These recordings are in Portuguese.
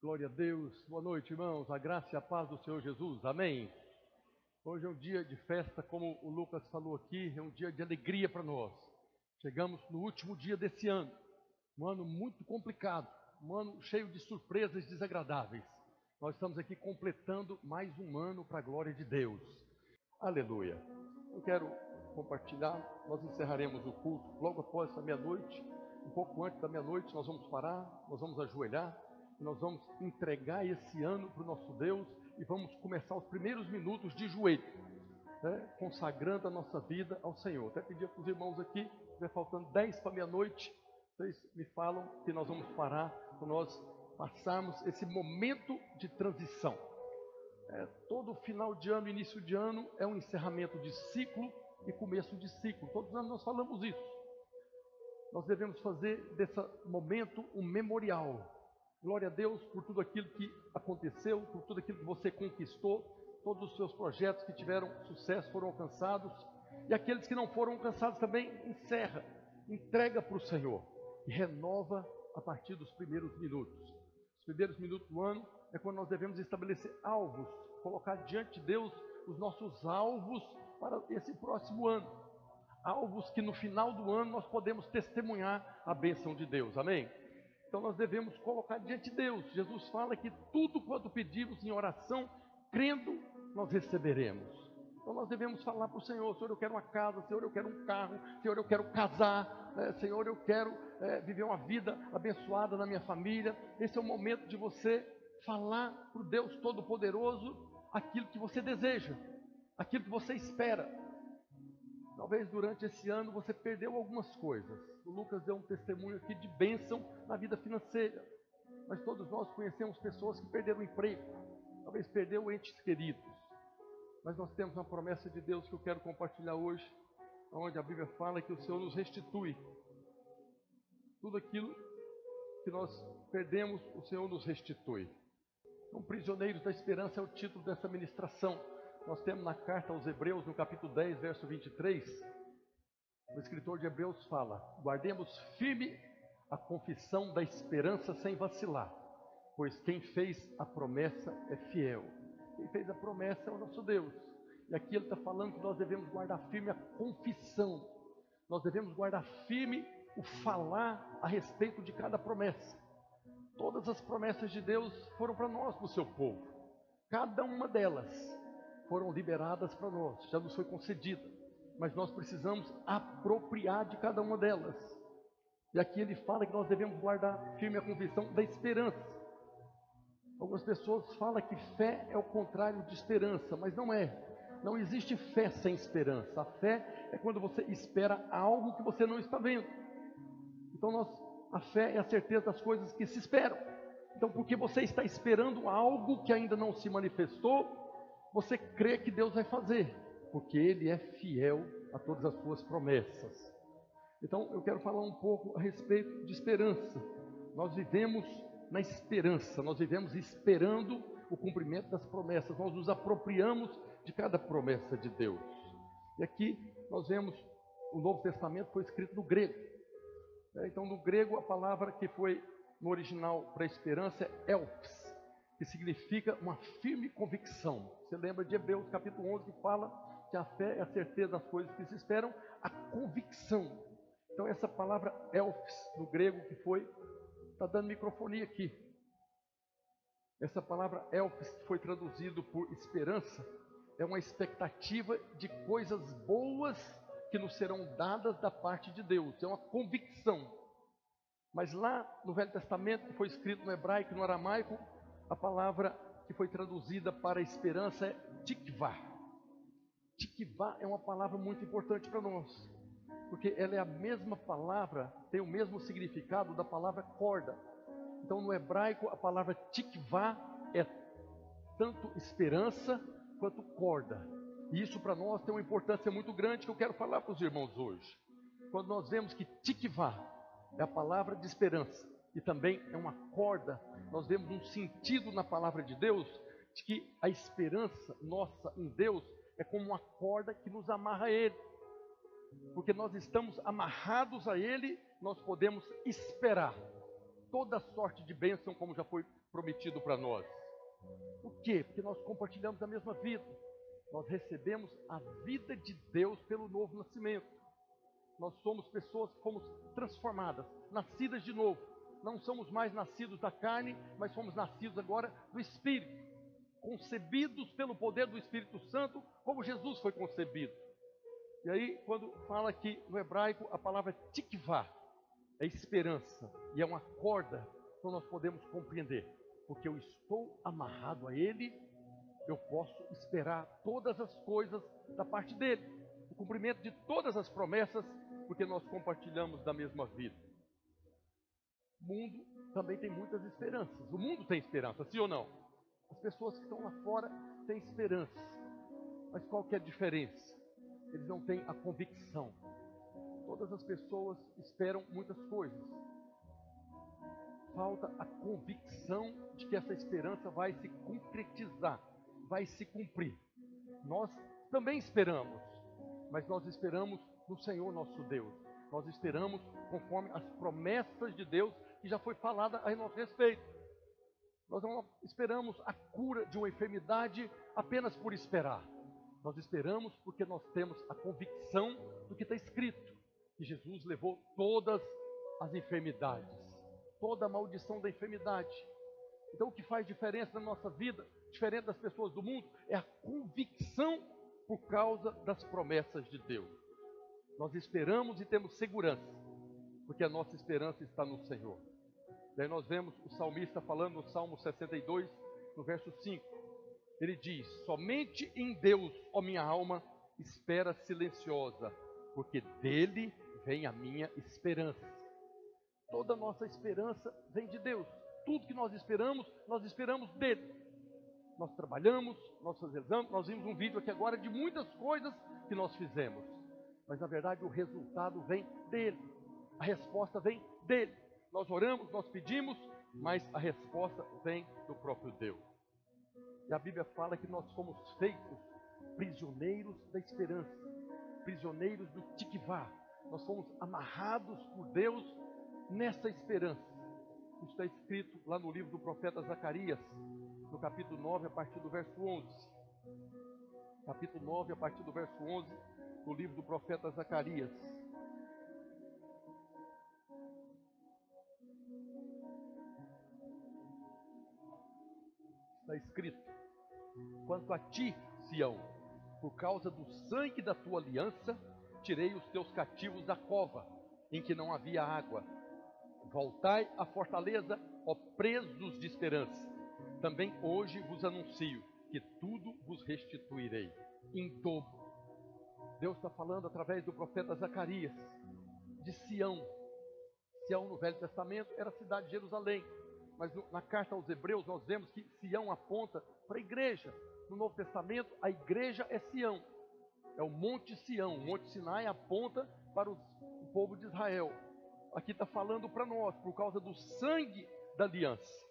Glória a Deus. Boa noite, irmãos. A graça e a paz do Senhor Jesus. Amém. Hoje é um dia de festa, como o Lucas falou aqui, é um dia de alegria para nós. Chegamos no último dia desse ano, um ano muito complicado, um ano cheio de surpresas desagradáveis. Nós estamos aqui completando mais um ano para a glória de Deus. Aleluia. Eu quero compartilhar, nós encerraremos o culto logo após a meia-noite, um pouco antes da meia-noite, nós vamos parar, nós vamos ajoelhar, nós vamos entregar esse ano para o nosso Deus e vamos começar os primeiros minutos de joelho, né, consagrando a nossa vida ao Senhor. Até pedir para os irmãos aqui, vai faltando 10 para meia-noite, vocês me falam que nós vamos parar para nós passarmos esse momento de transição. É, todo final de ano, início de ano, é um encerramento de ciclo e começo de ciclo. Todos os anos nós falamos isso. Nós devemos fazer desse momento um memorial. Glória a Deus por tudo aquilo que aconteceu, por tudo aquilo que você conquistou, todos os seus projetos que tiveram sucesso foram alcançados, e aqueles que não foram alcançados também encerra, entrega para o Senhor e renova a partir dos primeiros minutos. Os primeiros minutos do ano é quando nós devemos estabelecer alvos, colocar diante de Deus os nossos alvos para esse próximo ano. Alvos que no final do ano nós podemos testemunhar a bênção de Deus, amém? Então nós devemos colocar diante de Deus. Jesus fala que tudo quanto pedimos em oração, crendo, nós receberemos. Então nós devemos falar para o Senhor: Senhor, eu quero uma casa, Senhor, eu quero um carro, Senhor, eu quero casar, né? Senhor, eu quero é, viver uma vida abençoada na minha família. Esse é o momento de você falar para o Deus Todo-Poderoso aquilo que você deseja, aquilo que você espera. Talvez durante esse ano você perdeu algumas coisas. O Lucas deu um testemunho aqui de bênção na vida financeira. Mas todos nós conhecemos pessoas que perderam o emprego, talvez perdeu entes queridos. Mas nós temos uma promessa de Deus que eu quero compartilhar hoje, onde a Bíblia fala que o Senhor nos restitui tudo aquilo que nós perdemos, o Senhor nos restitui. Então, Prisioneiros da Esperança é o título dessa ministração. Nós temos na carta aos Hebreus, no capítulo 10, verso 23, o escritor de Hebreus fala: Guardemos firme a confissão da esperança sem vacilar, pois quem fez a promessa é fiel. Quem fez a promessa é o nosso Deus. E aqui ele está falando que nós devemos guardar firme a confissão, nós devemos guardar firme o falar a respeito de cada promessa. Todas as promessas de Deus foram para nós, para o seu povo. Cada uma delas foram liberadas para nós, já nos foi concedida, mas nós precisamos apropriar de cada uma delas. E aqui ele fala que nós devemos guardar firme a convicção da esperança. Algumas pessoas falam que fé é o contrário de esperança, mas não é. Não existe fé sem esperança. A fé é quando você espera algo que você não está vendo. Então nós, a fé é a certeza das coisas que se esperam. Então, porque você está esperando algo que ainda não se manifestou, você crê que Deus vai fazer, porque Ele é fiel a todas as suas promessas. Então, eu quero falar um pouco a respeito de esperança. Nós vivemos na esperança, nós vivemos esperando o cumprimento das promessas, nós nos apropriamos de cada promessa de Deus. E aqui nós vemos o Novo Testamento foi escrito no grego. É, então, no grego, a palavra que foi no original para esperança é elpis, que significa uma firme convicção. Você lembra de Hebreus capítulo 11 que fala que a fé é a certeza das coisas que se esperam, a convicção. Então essa palavra elfs no grego que foi está dando microfonia aqui. Essa palavra elfs que foi traduzido por esperança é uma expectativa de coisas boas que nos serão dadas da parte de Deus. É uma convicção. Mas lá no Velho Testamento, que foi escrito no hebraico e no aramaico, a palavra que foi traduzida para esperança é tikvah. Tikvah é uma palavra muito importante para nós, porque ela é a mesma palavra, tem o mesmo significado da palavra corda. Então, no hebraico, a palavra tikvah é tanto esperança quanto corda. E isso para nós tem uma importância muito grande que eu quero falar para os irmãos hoje. Quando nós vemos que tikvah é a palavra de esperança, e também é uma corda. Nós vemos um sentido na palavra de Deus de que a esperança nossa em Deus é como uma corda que nos amarra a Ele. Porque nós estamos amarrados a Ele, nós podemos esperar. toda sorte de bênção, como já foi prometido para nós. Por quê? Porque nós compartilhamos a mesma vida. Nós recebemos a vida de Deus pelo novo nascimento. Nós somos pessoas que fomos transformadas, nascidas de novo. Não somos mais nascidos da carne, mas somos nascidos agora do Espírito. Concebidos pelo poder do Espírito Santo, como Jesus foi concebido. E aí, quando fala aqui no hebraico, a palavra tikvah, é esperança e é uma corda, então nós podemos compreender, porque eu estou amarrado a Ele, eu posso esperar todas as coisas da parte dele, o cumprimento de todas as promessas, porque nós compartilhamos da mesma vida. Mundo também tem muitas esperanças. O mundo tem esperança, sim ou não? As pessoas que estão lá fora têm esperança. Mas qual que é a diferença? Eles não têm a convicção Todas as pessoas esperam muitas coisas. Falta a convicção de que essa esperança vai se concretizar, vai se cumprir. Nós também esperamos, mas nós esperamos no Senhor nosso Deus. Nós esperamos conforme as promessas de Deus que já foi falada a nosso respeito. Nós não esperamos a cura de uma enfermidade apenas por esperar. Nós esperamos porque nós temos a convicção do que está escrito que Jesus levou todas as enfermidades, toda a maldição da enfermidade. Então, o que faz diferença na nossa vida, diferente das pessoas do mundo, é a convicção por causa das promessas de Deus. Nós esperamos e temos segurança, porque a nossa esperança está no Senhor. Daí nós vemos o salmista falando no Salmo 62, no verso 5. Ele diz: Somente em Deus, ó minha alma, espera silenciosa, porque dele vem a minha esperança. Toda nossa esperança vem de Deus. Tudo que nós esperamos, nós esperamos dele. Nós trabalhamos, nós fazemos, nós vimos um vídeo aqui agora de muitas coisas que nós fizemos. Mas na verdade o resultado vem dele. A resposta vem dele. Nós oramos, nós pedimos, mas a resposta vem do próprio Deus. E a Bíblia fala que nós fomos feitos prisioneiros da esperança, prisioneiros do tikvah, nós fomos amarrados por Deus nessa esperança. Isso está escrito lá no livro do profeta Zacarias, no capítulo 9, a partir do verso 11. Capítulo 9, a partir do verso 11, no livro do profeta Zacarias. Está escrito: Quanto a ti, Sião, por causa do sangue da tua aliança, tirei os teus cativos da cova, em que não havia água. Voltai à fortaleza, ó presos de esperança. Também hoje vos anuncio que tudo vos restituirei em dobro. Deus está falando através do profeta Zacarias de Sião. Sião no Velho Testamento era a cidade de Jerusalém, mas na carta aos Hebreus nós vemos que Sião aponta para a igreja. No Novo Testamento, a igreja é Sião é o Monte Sião. O Monte Sinai aponta para os, o povo de Israel. Aqui está falando para nós, por causa do sangue da aliança.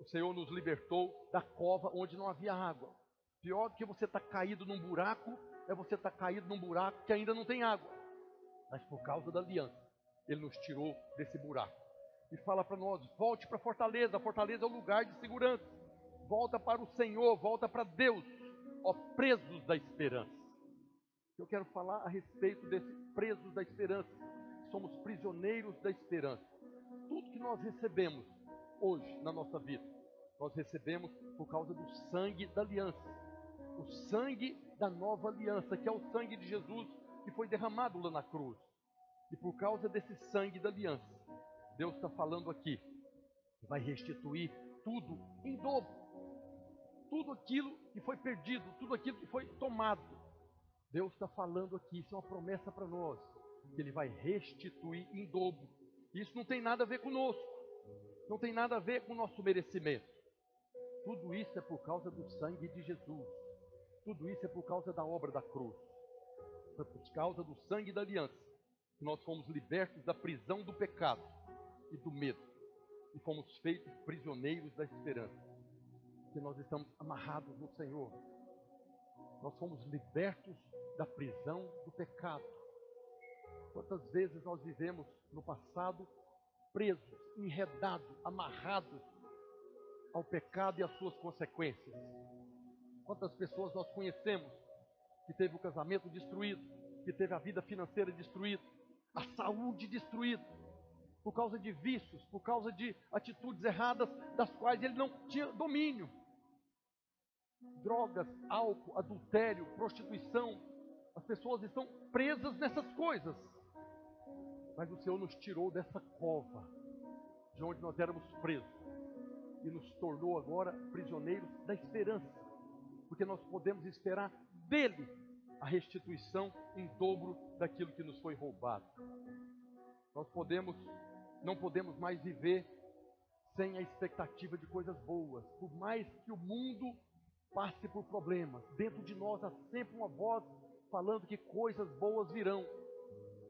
O Senhor nos libertou da cova onde não havia água. Pior do que você estar tá caído num buraco, é você estar tá caído num buraco que ainda não tem água. Mas por causa da aliança, Ele nos tirou desse buraco. E fala para nós: volte para a fortaleza. A fortaleza é o lugar de segurança. Volta para o Senhor, volta para Deus, ó presos da esperança. Eu quero falar a respeito desses presos da esperança. Somos prisioneiros da esperança. Tudo que nós recebemos hoje na nossa vida, nós recebemos por causa do sangue da aliança. O sangue da nova aliança, que é o sangue de Jesus que foi derramado lá na cruz. E por causa desse sangue da aliança, Deus está falando aqui, vai restituir tudo em dobro. Tudo aquilo que foi perdido, tudo aquilo que foi tomado, Deus está falando aqui, isso é uma promessa para nós, que Ele vai restituir em dobro. Isso não tem nada a ver conosco, não tem nada a ver com o nosso merecimento. Tudo isso é por causa do sangue de Jesus, tudo isso é por causa da obra da cruz, é por causa do sangue da aliança, que nós fomos libertos da prisão do pecado e do medo, e fomos feitos prisioneiros da esperança, que nós estamos amarrados no Senhor nós fomos libertos da prisão do pecado. Quantas vezes nós vivemos no passado presos, enredados, amarrados ao pecado e às suas consequências. Quantas pessoas nós conhecemos que teve o casamento destruído, que teve a vida financeira destruída, a saúde destruída, por causa de vícios, por causa de atitudes erradas das quais ele não tinha domínio. Drogas, álcool, adultério, prostituição, as pessoas estão presas nessas coisas. Mas o Senhor nos tirou dessa cova, de onde nós éramos presos, e nos tornou agora prisioneiros da esperança, porque nós podemos esperar dele a restituição em dobro daquilo que nos foi roubado. Nós podemos, não podemos mais viver sem a expectativa de coisas boas, por mais que o mundo passe por problemas, dentro de nós há sempre uma voz falando que coisas boas virão.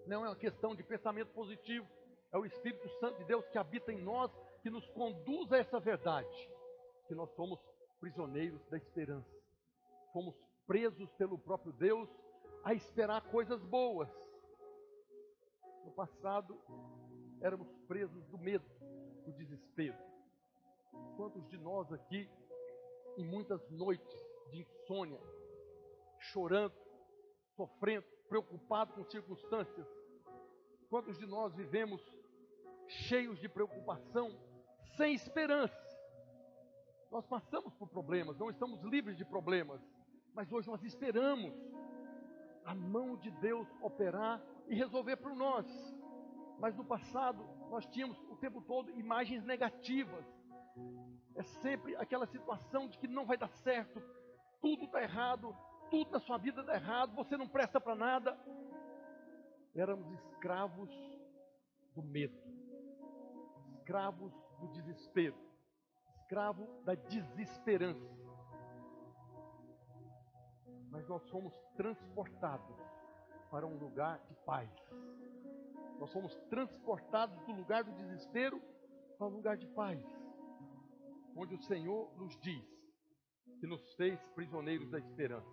Não é uma questão de pensamento positivo, é o Espírito Santo de Deus que habita em nós, que nos conduz a essa verdade, que nós somos prisioneiros da esperança. Fomos presos pelo próprio Deus a esperar coisas boas. No passado, éramos presos do medo, do desespero. Quantos de nós aqui, em muitas noites de insônia, chorando, sofrendo, preocupados com circunstâncias, quantos de nós vivemos cheios de preocupação, sem esperança? Nós passamos por problemas, não estamos livres de problemas, mas hoje nós esperamos a mão de Deus operar e resolver por nós. Mas no passado nós tínhamos o tempo todo imagens negativas. É sempre aquela situação de que não vai dar certo, tudo está errado, tudo na sua vida está errado, você não presta para nada. Éramos escravos do medo, escravos do desespero, escravo da desesperança mas nós somos transportados para um lugar de paz. Nós somos transportados do lugar do desespero para um lugar de paz, onde o Senhor nos diz que nos fez prisioneiros da esperança.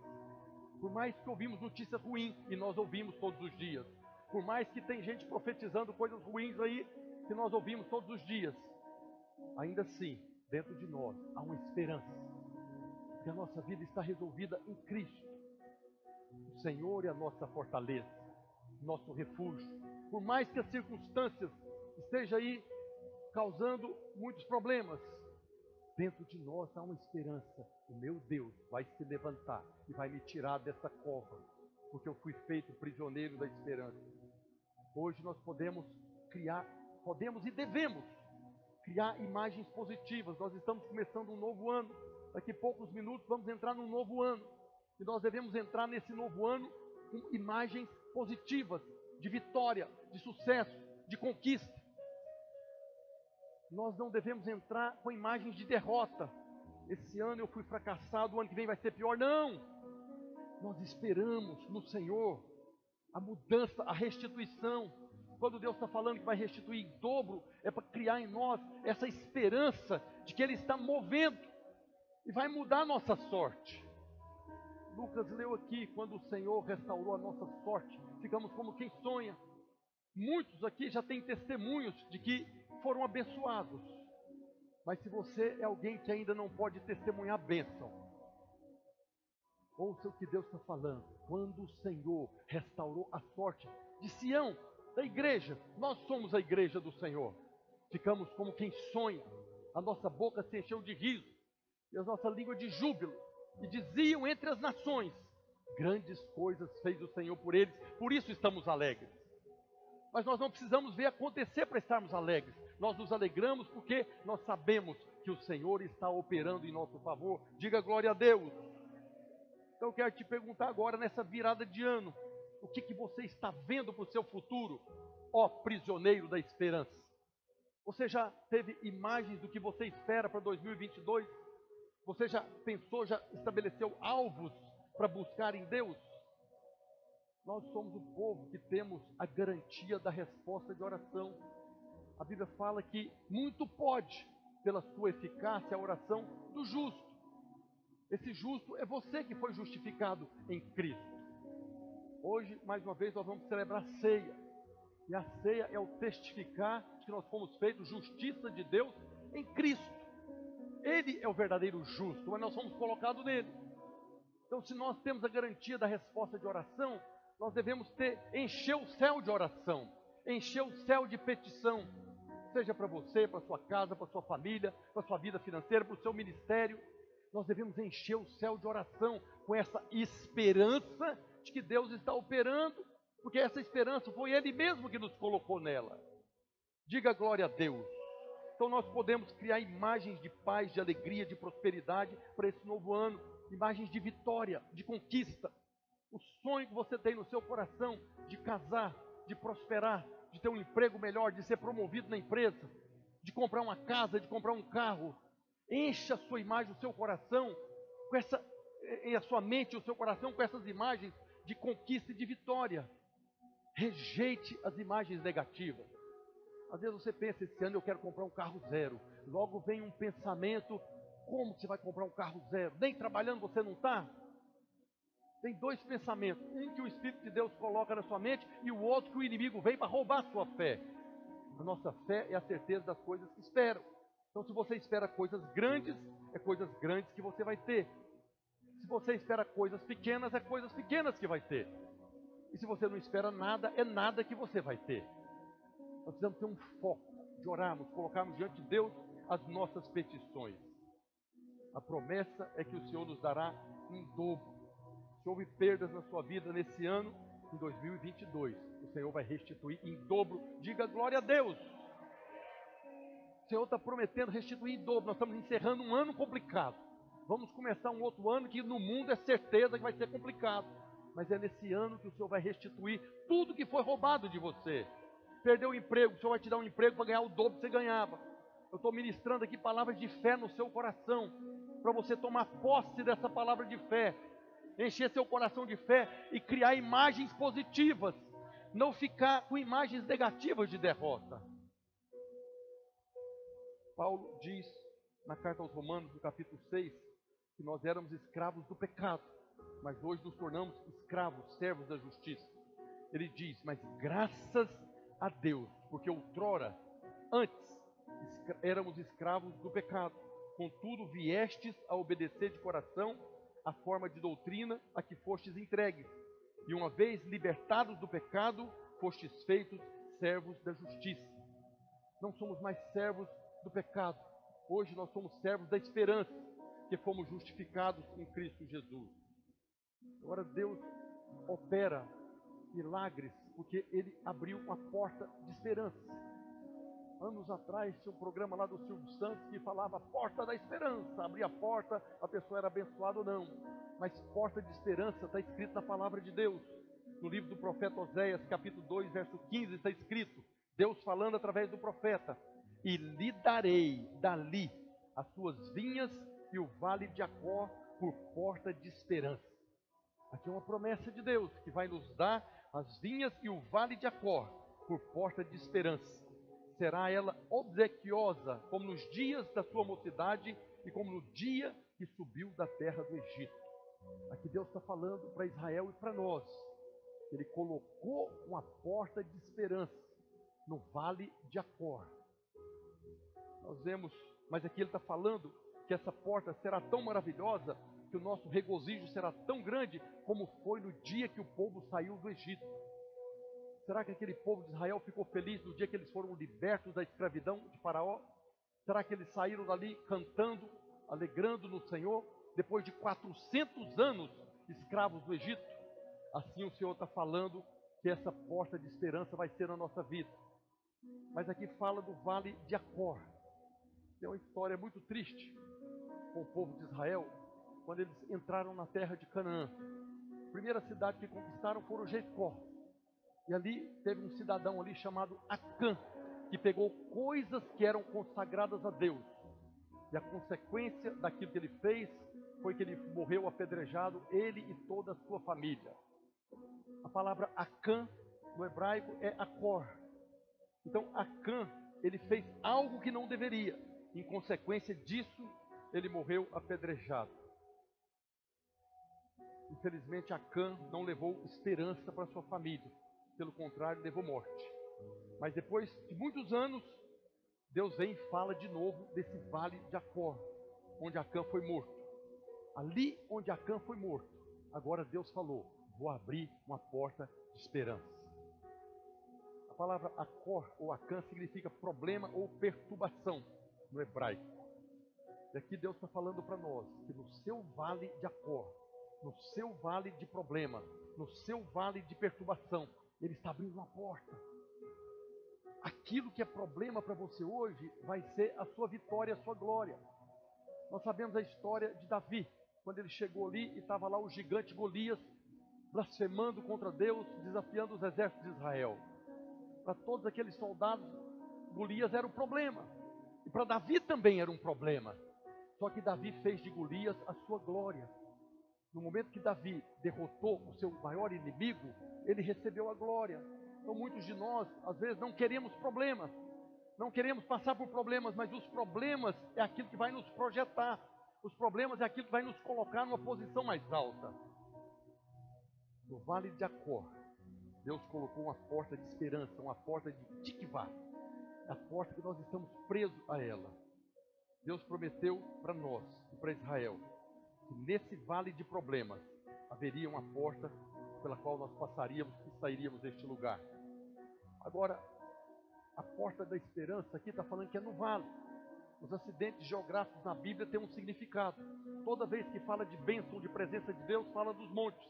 Por mais que ouvimos notícias ruins, e nós ouvimos todos os dias, por mais que tem gente profetizando coisas ruins aí, que nós ouvimos todos os dias, ainda assim, dentro de nós há uma esperança, que a nossa vida está resolvida em Cristo. O Senhor é a nossa fortaleza, nosso refúgio. Por mais que as circunstâncias estejam aí causando muitos problemas, dentro de nós há uma esperança. O meu Deus vai se levantar e vai me tirar dessa cova, porque eu fui feito prisioneiro da esperança. Hoje nós podemos criar, podemos e devemos criar imagens positivas. Nós estamos começando um novo ano. Daqui a poucos minutos vamos entrar num novo ano. E nós devemos entrar nesse novo ano com imagens positivas de vitória, de sucesso, de conquista. Nós não devemos entrar com imagens de derrota. Esse ano eu fui fracassado, o ano que vem vai ser pior. Não! Nós esperamos no Senhor a mudança, a restituição. Quando Deus está falando que vai restituir em dobro, é para criar em nós essa esperança de que Ele está movendo e vai mudar a nossa sorte. Lucas leu aqui, quando o Senhor restaurou a nossa sorte, ficamos como quem sonha. Muitos aqui já têm testemunhos de que foram abençoados. Mas se você é alguém que ainda não pode testemunhar bênção, ouça o que Deus está falando. Quando o Senhor restaurou a sorte de Sião, da igreja, nós somos a igreja do Senhor. Ficamos como quem sonha, a nossa boca se encheu de riso e a nossa língua de júbilo e diziam entre as nações: Grandes coisas fez o Senhor por eles, por isso estamos alegres. Mas nós não precisamos ver acontecer para estarmos alegres. Nós nos alegramos porque nós sabemos que o Senhor está operando em nosso favor. Diga glória a Deus. Então eu quero te perguntar agora, nessa virada de ano, o que, que você está vendo para o seu futuro, ó prisioneiro da esperança? Você já teve imagens do que você espera para 2022? Você já pensou, já estabeleceu alvos para buscar em Deus? Nós somos o povo que temos a garantia da resposta de oração. A Bíblia fala que muito pode, pela sua eficácia, a oração do justo. Esse justo é você que foi justificado em Cristo. Hoje, mais uma vez, nós vamos celebrar ceia. E a ceia é o testificar que nós fomos feitos justiça de Deus em Cristo. Ele é o verdadeiro justo, mas nós somos colocados nele. Então, se nós temos a garantia da resposta de oração, nós devemos ter encher o céu de oração, encher o céu de petição, seja para você, para sua casa, para sua família, para sua vida financeira, para o seu ministério. Nós devemos encher o céu de oração com essa esperança de que Deus está operando, porque essa esperança foi Ele mesmo que nos colocou nela. Diga glória a Deus. Então nós podemos criar imagens de paz, de alegria, de prosperidade para esse novo ano, imagens de vitória, de conquista. O sonho que você tem no seu coração de casar, de prosperar, de ter um emprego melhor, de ser promovido na empresa, de comprar uma casa, de comprar um carro. Encha a sua imagem, o seu coração, com essa, a sua mente, o seu coração com essas imagens de conquista e de vitória. Rejeite as imagens negativas. Às vezes você pensa, esse ano eu quero comprar um carro zero. Logo vem um pensamento, como você vai comprar um carro zero? Nem trabalhando você não está? Tem dois pensamentos. Um que o Espírito de Deus coloca na sua mente e o outro que o inimigo vem para roubar a sua fé. A nossa fé é a certeza das coisas que esperam. Então, se você espera coisas grandes, é coisas grandes que você vai ter. Se você espera coisas pequenas, é coisas pequenas que vai ter. E se você não espera nada, é nada que você vai ter. Nós precisamos ter um foco de orarmos, colocarmos diante de Deus as nossas petições. A promessa é que o Senhor nos dará em dobro. Se houve perdas na sua vida nesse ano, em 2022, o Senhor vai restituir em dobro. Diga glória a Deus. O Senhor está prometendo restituir em dobro. Nós estamos encerrando um ano complicado. Vamos começar um outro ano que no mundo é certeza que vai ser complicado. Mas é nesse ano que o Senhor vai restituir tudo que foi roubado de você perdeu o emprego, o Senhor vai te dar um emprego para ganhar o dobro que você ganhava. Eu estou ministrando aqui palavras de fé no seu coração, para você tomar posse dessa palavra de fé, encher seu coração de fé e criar imagens positivas, não ficar com imagens negativas de derrota. Paulo diz na carta aos Romanos, no capítulo 6, que nós éramos escravos do pecado, mas hoje nos tornamos escravos, servos da justiça. Ele diz: Mas graças a Deus, porque outrora, antes, éramos escravos do pecado. Contudo, viestes a obedecer de coração a forma de doutrina a que fostes entregues. E uma vez libertados do pecado, fostes feitos servos da justiça. Não somos mais servos do pecado. Hoje nós somos servos da esperança, que fomos justificados em Cristo Jesus. Agora Deus opera milagres porque ele abriu uma porta de esperança. Anos atrás tinha um programa lá do Silvio Santos que falava porta da esperança. Abria a porta, a pessoa era abençoada ou não. Mas porta de esperança está escrito na palavra de Deus. No livro do profeta Oséias, capítulo 2, verso 15, está escrito: Deus falando através do profeta: E lhe darei dali as suas vinhas e o vale de Acó por porta de esperança. Aqui é uma promessa de Deus que vai nos dar as vinhas e o vale de Acor por porta de esperança. Será ela obsequiosa, como nos dias da sua mocidade e como no dia que subiu da terra do Egito. Aqui Deus está falando para Israel e para nós. Ele colocou uma porta de esperança no vale de Acor. Nós vemos, mas aqui ele está falando que essa porta será tão maravilhosa que o nosso regozijo será tão grande como foi no dia que o povo saiu do Egito. Será que aquele povo de Israel ficou feliz no dia que eles foram libertos da escravidão de Faraó? Será que eles saíram dali cantando, alegrando no Senhor, depois de 400 anos escravos do Egito? Assim o Senhor está falando que essa porta de esperança vai ser na nossa vida. Mas aqui fala do vale de Acor. É uma história muito triste com o povo de Israel, quando eles entraram na terra de Canaã. A primeira cidade que conquistaram foi Jericó. E ali teve um cidadão ali chamado Acã, que pegou coisas que eram consagradas a Deus. E a consequência daquilo que ele fez foi que ele morreu apedrejado, ele e toda a sua família. A palavra Acã no hebraico é Acor. Então Acã, ele fez algo que não deveria. Em consequência disso, ele morreu apedrejado. Infelizmente, Acã não levou esperança para sua família. Pelo contrário, levou morte. Mas depois de muitos anos, Deus vem e fala de novo desse vale de Acor, onde Acã foi morto. Ali onde Acã foi morto, agora Deus falou: vou abrir uma porta de esperança. A palavra Acor ou Acã significa problema ou perturbação no hebraico. E aqui Deus está falando para nós que no seu vale de Acor, no seu vale de problema, no seu vale de perturbação, Ele está abrindo uma porta aquilo que é problema para você hoje vai ser a sua vitória, a sua glória. Nós sabemos a história de Davi, quando ele chegou ali e estava lá o gigante Golias, blasfemando contra Deus, desafiando os exércitos de Israel. Para todos aqueles soldados, Golias era um problema. E para Davi também era um problema. Só que Davi fez de Golias a sua glória. No momento que Davi derrotou o seu maior inimigo, ele recebeu a glória. Então, muitos de nós, às vezes, não queremos problemas, não queremos passar por problemas, mas os problemas é aquilo que vai nos projetar, os problemas é aquilo que vai nos colocar numa posição mais alta. No vale de Acor, Deus colocou uma porta de esperança, uma porta de tikvá, a porta que nós estamos presos a ela. Deus prometeu para nós e para Israel nesse vale de problemas haveria uma porta pela qual nós passaríamos e sairíamos deste lugar. Agora, a porta da esperança aqui está falando que é no vale. Os acidentes geográficos na Bíblia têm um significado. Toda vez que fala de bênção, de presença de Deus, fala dos montes.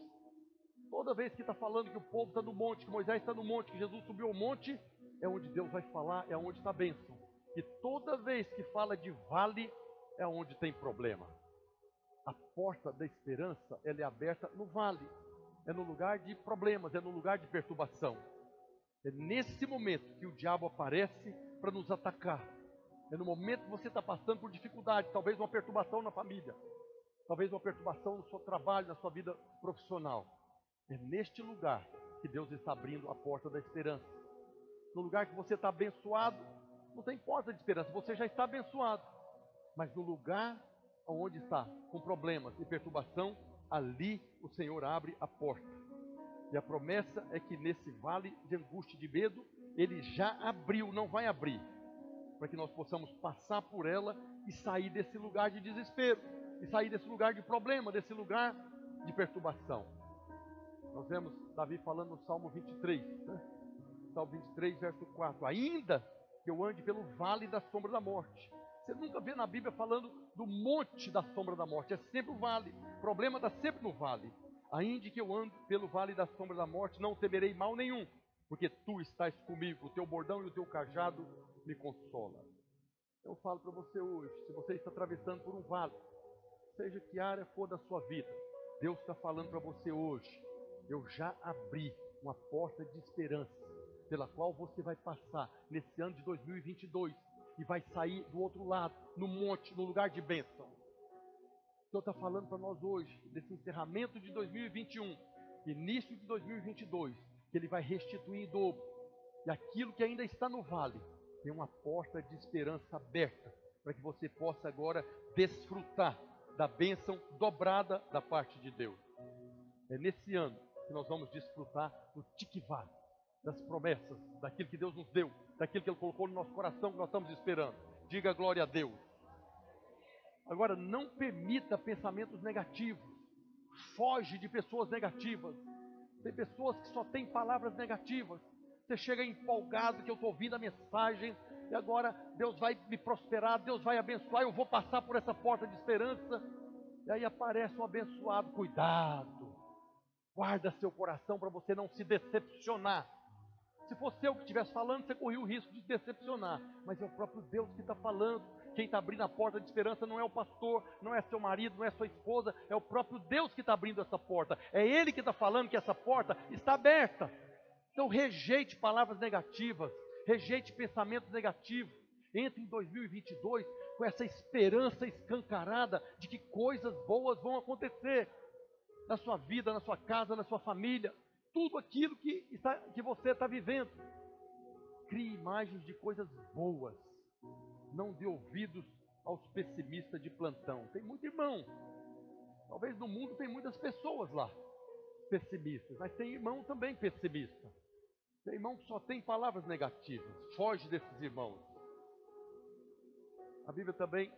Toda vez que está falando que o povo está no monte, que Moisés está no monte, que Jesus subiu ao monte, é onde Deus vai falar, é onde está a bênção. E toda vez que fala de vale, é onde tem problema. A porta da esperança, ela é aberta no vale é no lugar de problemas, é no lugar de perturbação. É nesse momento que o diabo aparece para nos atacar. É no momento que você está passando por dificuldade, talvez uma perturbação na família, talvez uma perturbação no seu trabalho, na sua vida profissional. É neste lugar que Deus está abrindo a porta da esperança. No lugar que você está abençoado, não tem porta de esperança, você já está abençoado. Mas no lugar onde está com problemas e perturbação, ali o Senhor abre a porta. E a promessa é que nesse vale de angústia e de medo, Ele já abriu, não vai abrir, para que nós possamos passar por ela e sair desse lugar de desespero, e sair desse lugar de problema, desse lugar de perturbação. Nós vemos Davi falando no Salmo 23, né? Salmo 23, verso 4: Ainda que eu ande pelo vale da sombra da morte, você nunca vê na Bíblia falando do monte da sombra da morte, é sempre o vale. O problema está sempre no vale. Ainda que eu ande pelo vale da sombra da morte, não temerei mal nenhum, porque tu estás comigo, o teu bordão e o teu cajado me consola. Eu falo para você hoje, se você está atravessando por um vale, seja que área for da sua vida, Deus está falando para você hoje, eu já abri uma porta de esperança, pela qual você vai passar nesse ano de 2022 e vai sair do outro lado, no monte, no lugar de bênção. O Senhor está falando para nós hoje, desse encerramento de 2021, início de 2022, que Ele vai restituir em dobro. E aquilo que ainda está no vale, tem uma porta de esperança aberta, para que você possa agora desfrutar da bênção dobrada da parte de Deus. É nesse ano que nós vamos desfrutar do Tikvah, das promessas, daquilo que Deus nos deu, daquilo que Ele colocou no nosso coração que nós estamos esperando. Diga glória a Deus. Agora, não permita pensamentos negativos. Foge de pessoas negativas. Tem pessoas que só têm palavras negativas. Você chega empolgado que eu estou ouvindo a mensagem e agora Deus vai me prosperar, Deus vai abençoar, eu vou passar por essa porta de esperança. E aí aparece um abençoado. Cuidado. Guarda seu coração para você não se decepcionar se fosse eu que estivesse falando, você corria o risco de decepcionar. Mas é o próprio Deus que está falando. Quem está abrindo a porta de esperança não é o pastor, não é seu marido, não é sua esposa, é o próprio Deus que está abrindo essa porta. É Ele que está falando que essa porta está aberta. Então rejeite palavras negativas, rejeite pensamentos negativos. Entre em 2022 com essa esperança escancarada de que coisas boas vão acontecer na sua vida, na sua casa, na sua família tudo aquilo que, está, que você está vivendo. Crie imagens de coisas boas. Não dê ouvidos aos pessimistas de plantão. Tem muito irmão. Talvez no mundo tem muitas pessoas lá pessimistas, mas tem irmão também pessimista. Tem irmão que só tem palavras negativas. Foge desses irmãos. A Bíblia também,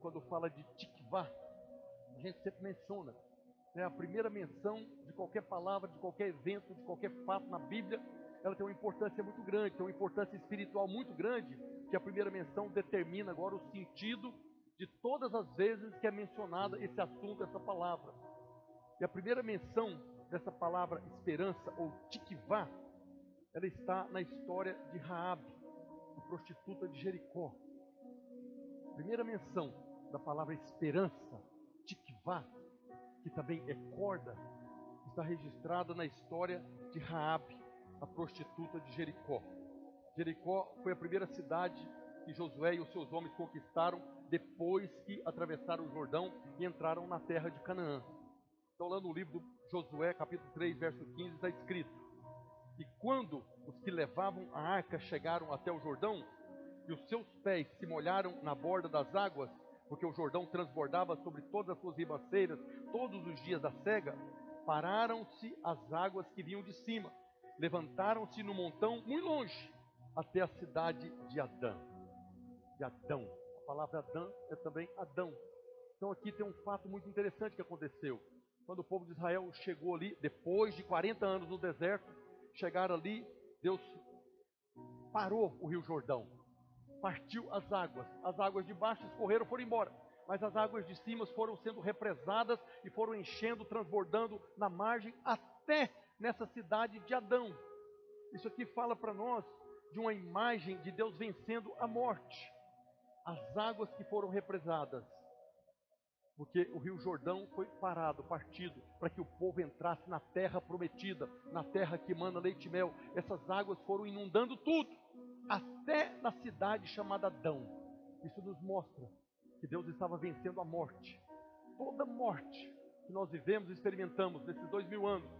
quando fala de tikvah, a gente sempre menciona. Né, a primeira menção de qualquer palavra, de qualquer evento, de qualquer fato na Bíblia, ela tem uma importância muito grande, tem uma importância espiritual muito grande, que a primeira menção determina agora o sentido de todas as vezes que é mencionada esse assunto, essa palavra. E a primeira menção dessa palavra esperança ou tikvah, ela está na história de Raabe, a prostituta de Jericó. Primeira menção da palavra esperança, tikvah, que também é corda, está registrada na história de Raabe, a prostituta de Jericó. Jericó foi a primeira cidade que Josué e os seus homens conquistaram depois que atravessaram o Jordão e entraram na terra de Canaã. Então, lá no livro de Josué, capítulo 3, verso 15, está escrito: E quando os que levavam a arca chegaram até o Jordão, e os seus pés se molharam na borda das águas, porque o Jordão transbordava sobre todas as suas ribanceiras todos os dias da cega, pararam-se as águas que vinham de cima, levantaram-se no montão muito longe, até a cidade de Adã. De Adão. A palavra Adã é também Adão. Então aqui tem um fato muito interessante que aconteceu. Quando o povo de Israel chegou ali, depois de 40 anos no deserto, chegaram ali, Deus parou o rio Jordão, partiu as águas, as águas de baixo escorreram, foram embora, mas as águas de cima foram sendo represadas e foram enchendo, transbordando na margem até nessa cidade de Adão. Isso aqui fala para nós de uma imagem de Deus vencendo a morte. As águas que foram represadas porque o rio Jordão foi parado, partido, para que o povo entrasse na terra prometida, na terra que manda leite e mel. Essas águas foram inundando tudo, até na cidade chamada Adão. Isso nos mostra que Deus estava vencendo a morte. Toda morte que nós vivemos e experimentamos nesses dois mil anos,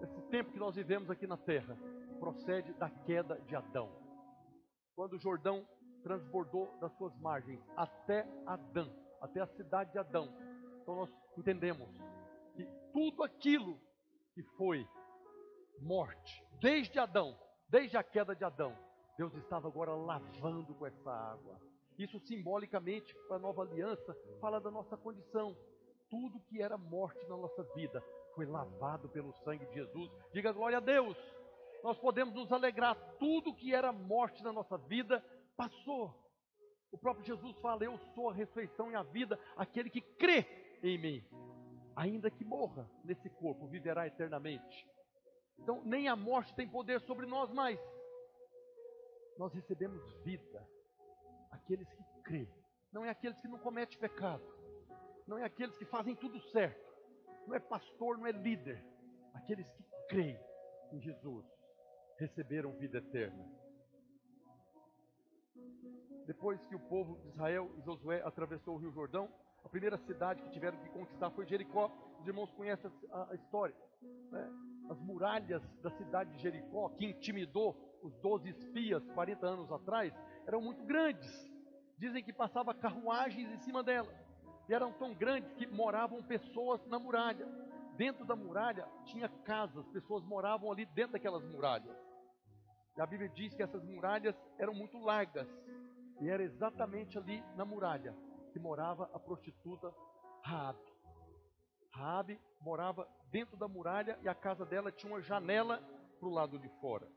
esse tempo que nós vivemos aqui na terra, procede da queda de Adão. Quando o Jordão transbordou das suas margens até Adão até a cidade de Adão. Então nós entendemos que tudo aquilo que foi morte, desde Adão, desde a queda de Adão, Deus estava agora lavando com essa água. Isso simbolicamente para a nova aliança fala da nossa condição. Tudo que era morte na nossa vida foi lavado pelo sangue de Jesus. Diga glória a Deus. Nós podemos nos alegrar. Tudo que era morte na nossa vida passou. O próprio Jesus fala: Eu sou a ressurreição e a vida, aquele que crê em mim, ainda que morra nesse corpo, viverá eternamente. Então, nem a morte tem poder sobre nós mais. Nós recebemos vida, aqueles que crê, não é aqueles que não cometem pecado, não é aqueles que fazem tudo certo, não é pastor, não é líder, aqueles que creem em Jesus receberam vida eterna. Depois que o povo de Israel e Josué atravessou o Rio Jordão, a primeira cidade que tiveram que conquistar foi Jericó. Os irmãos conhecem a, história. Né? As muralhas da cidade de Jericó, que intimidou os doze espias 40 anos atrás, eram muito grandes. Dizem que passava carruagens em cima dela. E eram tão grandes que moravam pessoas na muralha. Dentro da muralha tinha casas, pessoas moravam ali dentro daquelas muralhas. E a Bíblia diz que essas muralhas eram muito largas. E era exatamente ali na muralha que morava a prostituta Raabe. Raabe morava dentro da muralha e a casa dela tinha uma janela para o lado de fora.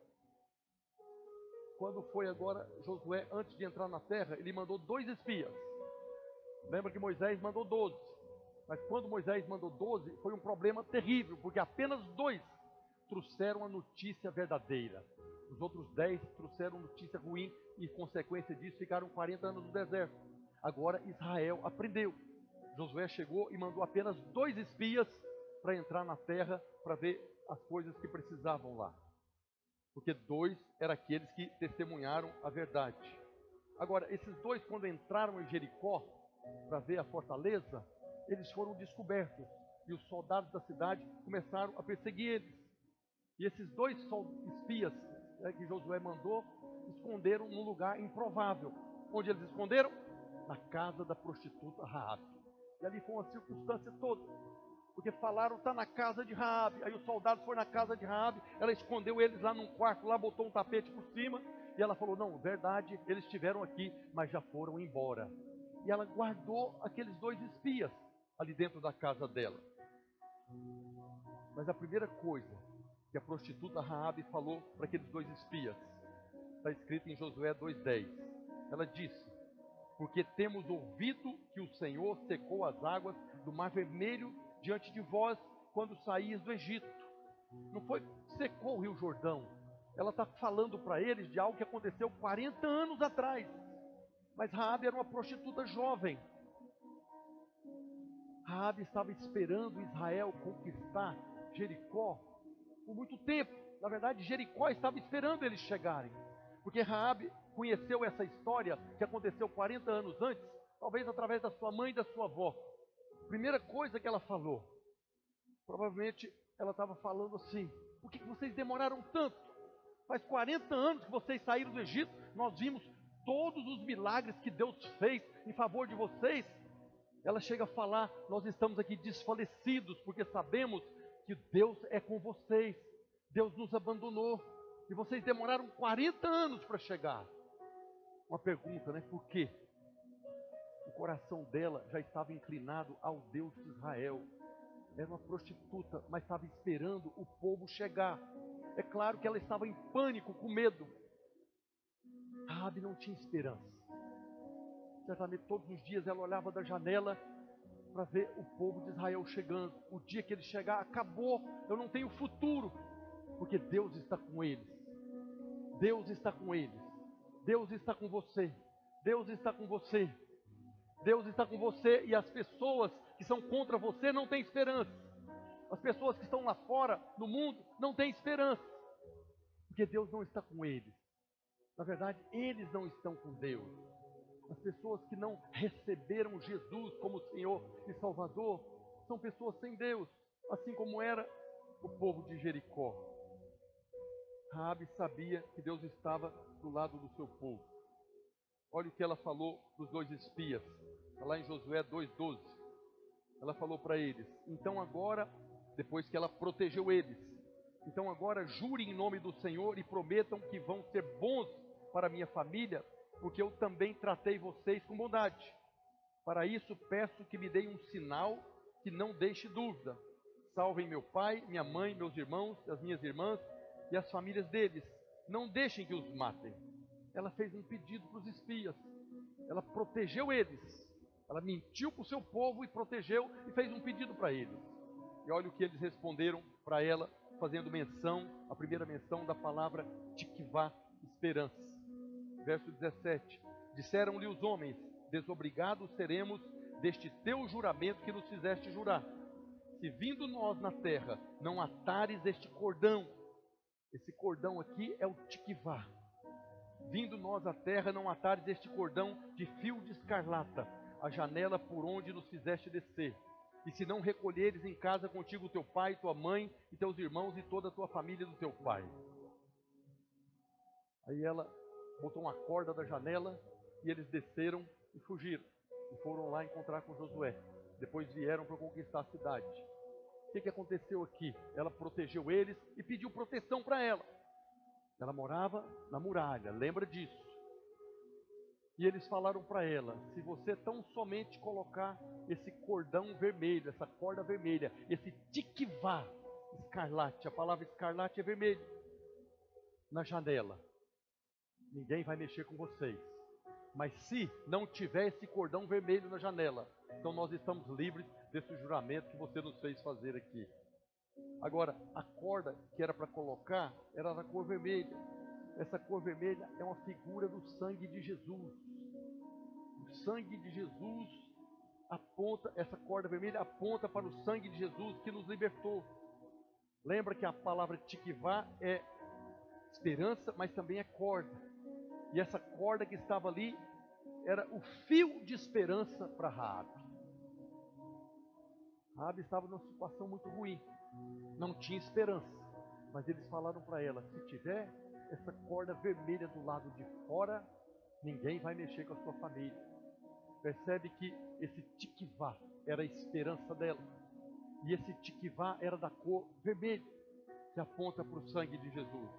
Quando foi agora Josué, antes de entrar na terra, ele mandou dois espias. Lembra que Moisés mandou doze. Mas quando Moisés mandou doze, foi um problema terrível, porque apenas dois trouxeram a notícia verdadeira. Os outros dez trouxeram notícia ruim e, consequência disso, ficaram 40 anos no deserto. Agora Israel aprendeu. Josué chegou e mandou apenas dois espias para entrar na terra para ver as coisas que precisavam lá. Porque dois eram aqueles que testemunharam a verdade. Agora, esses dois, quando entraram em Jericó para ver a fortaleza, eles foram descobertos. E os soldados da cidade começaram a perseguir eles. E esses dois espias né, que Josué mandou esconderam num lugar improvável. Onde eles esconderam? Na casa da prostituta Raab. E ali foi uma circunstância toda. Porque falaram, está na casa de Raabe. Aí os soldados foram na casa de Raabe, ela escondeu eles lá num quarto, lá botou um tapete por cima, e ela falou: Não, verdade, eles estiveram aqui, mas já foram embora. E ela guardou aqueles dois espias ali dentro da casa dela. Mas a primeira coisa que a prostituta Raabe falou para aqueles dois espias, está escrito em Josué 2,10. Ela disse: Porque temos ouvido que o Senhor secou as águas do Mar Vermelho diante de vós quando saíes do Egito. Não foi secou o Rio Jordão. Ela está falando para eles de algo que aconteceu 40 anos atrás. Mas Raabe era uma prostituta jovem. Raabe estava esperando Israel conquistar Jericó por muito tempo. Na verdade, Jericó estava esperando eles chegarem. Porque Raabe conheceu essa história que aconteceu 40 anos antes, talvez através da sua mãe e da sua avó. Primeira coisa que ela falou, provavelmente ela estava falando assim: por que vocês demoraram tanto? Faz 40 anos que vocês saíram do Egito, nós vimos todos os milagres que Deus fez em favor de vocês. Ela chega a falar: nós estamos aqui desfalecidos, porque sabemos que Deus é com vocês, Deus nos abandonou, e vocês demoraram 40 anos para chegar. Uma pergunta, né? Por quê? O coração dela já estava inclinado ao Deus de Israel. Era uma prostituta, mas estava esperando o povo chegar. É claro que ela estava em pânico, com medo. Rabi não tinha esperança. Certamente todos os dias ela olhava da janela para ver o povo de Israel chegando. O dia que ele chegar, acabou. Eu não tenho futuro, porque Deus está com eles. Deus está com eles. Deus está com você. Deus está com você. Deus está com você e as pessoas que são contra você não têm esperança. As pessoas que estão lá fora no mundo não têm esperança. Porque Deus não está com eles. Na verdade, eles não estão com Deus. As pessoas que não receberam Jesus como Senhor e Salvador são pessoas sem Deus, assim como era o povo de Jericó. Raabe sabia que Deus estava do lado do seu povo. Olha o que ela falou dos dois espias, está lá em Josué 2,12. Ela falou para eles: Então agora, depois que ela protegeu eles, então agora jurem em nome do Senhor e prometam que vão ser bons para minha família, porque eu também tratei vocês com bondade. Para isso peço que me deem um sinal que não deixe dúvida. Salvem meu pai, minha mãe, meus irmãos, as minhas irmãs e as famílias deles. Não deixem que os matem. Ela fez um pedido para os espias. Ela protegeu eles. Ela mentiu para o seu povo e protegeu e fez um pedido para eles. E olha o que eles responderam para ela, fazendo menção, a primeira menção da palavra tikvá, esperança. Verso 17: Disseram-lhe os homens: Desobrigados seremos deste teu juramento que nos fizeste jurar. Se vindo nós na terra não atares este cordão, esse cordão aqui é o tikvá. Vindo nós à terra não atares este cordão de fio de escarlata, a janela por onde nos fizeste descer. E se não recolheres em casa contigo teu pai, tua mãe e teus irmãos e toda a tua família do teu pai. Aí ela botou uma corda da janela e eles desceram e fugiram. E foram lá encontrar com Josué. Depois vieram para conquistar a cidade. O que, que aconteceu aqui? Ela protegeu eles e pediu proteção para ela. Ela morava na muralha, lembra disso. E eles falaram para ela: se você tão somente colocar esse cordão vermelho, essa corda vermelha, esse tikvá escarlate, a palavra escarlate é vermelho, na janela, ninguém vai mexer com vocês. Mas se não tiver esse cordão vermelho na janela, então nós estamos livres desse juramento que você nos fez fazer aqui. Agora, a corda que era para colocar era da cor vermelha. Essa cor vermelha é uma figura do sangue de Jesus. O sangue de Jesus aponta, essa corda vermelha aponta para o sangue de Jesus que nos libertou. Lembra que a palavra tikvá é esperança, mas também é corda. E essa corda que estava ali era o fio de esperança para Raabe. Raabe estava numa situação muito ruim, não tinha esperança. Mas eles falaram para ela: se tiver essa corda vermelha do lado de fora, ninguém vai mexer com a sua família. Percebe que esse tikvá era a esperança dela. E esse tiquivá era da cor vermelha, que aponta para o sangue de Jesus.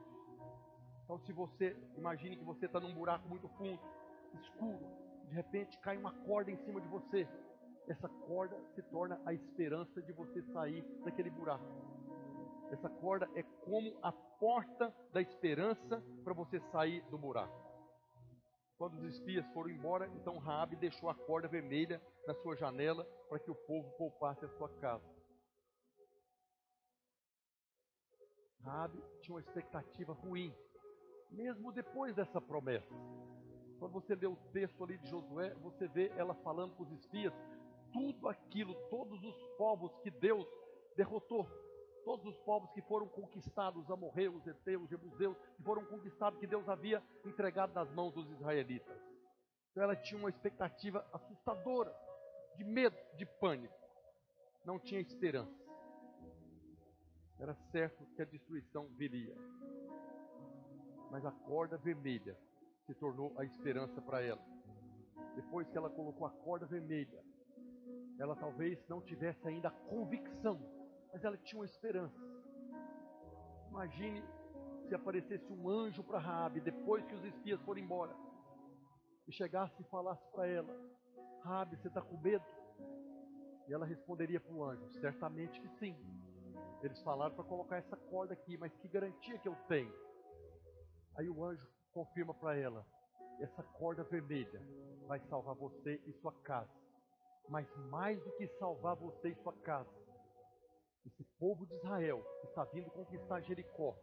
Então, se você, imagine que você está num buraco muito fundo, escuro, de repente cai uma corda em cima de você. Essa corda se torna a esperança de você sair daquele buraco. Essa corda é como a porta da esperança para você sair do buraco. Quando os espias foram embora, então Raabe deixou a corda vermelha na sua janela para que o povo poupasse a sua casa. Raabe tinha uma expectativa ruim, mesmo depois dessa promessa. Quando você lê o texto ali de Josué, você vê ela falando com os espias tudo aquilo, todos os povos que Deus derrotou, todos os povos que foram conquistados, amorreus, eteus, jebuseus, que foram conquistados, que Deus havia entregado nas mãos dos israelitas. Então ela tinha uma expectativa assustadora, de medo, de pânico. Não tinha esperança. Era certo que a destruição viria. Mas a corda vermelha se tornou a esperança para ela. Depois que ela colocou a corda vermelha, ela talvez não tivesse ainda convicção, mas ela tinha uma esperança. Imagine se aparecesse um anjo para Raabe depois que os espias foram embora e chegasse e falasse para ela: Raabe, você está com medo? E ela responderia para o anjo: Certamente que sim. Eles falaram para colocar essa corda aqui, mas que garantia que eu tenho? Aí o anjo confirma para ela: essa corda vermelha vai salvar você e sua casa. Mas mais do que salvar você e sua casa, esse povo de Israel que está vindo conquistar Jericó,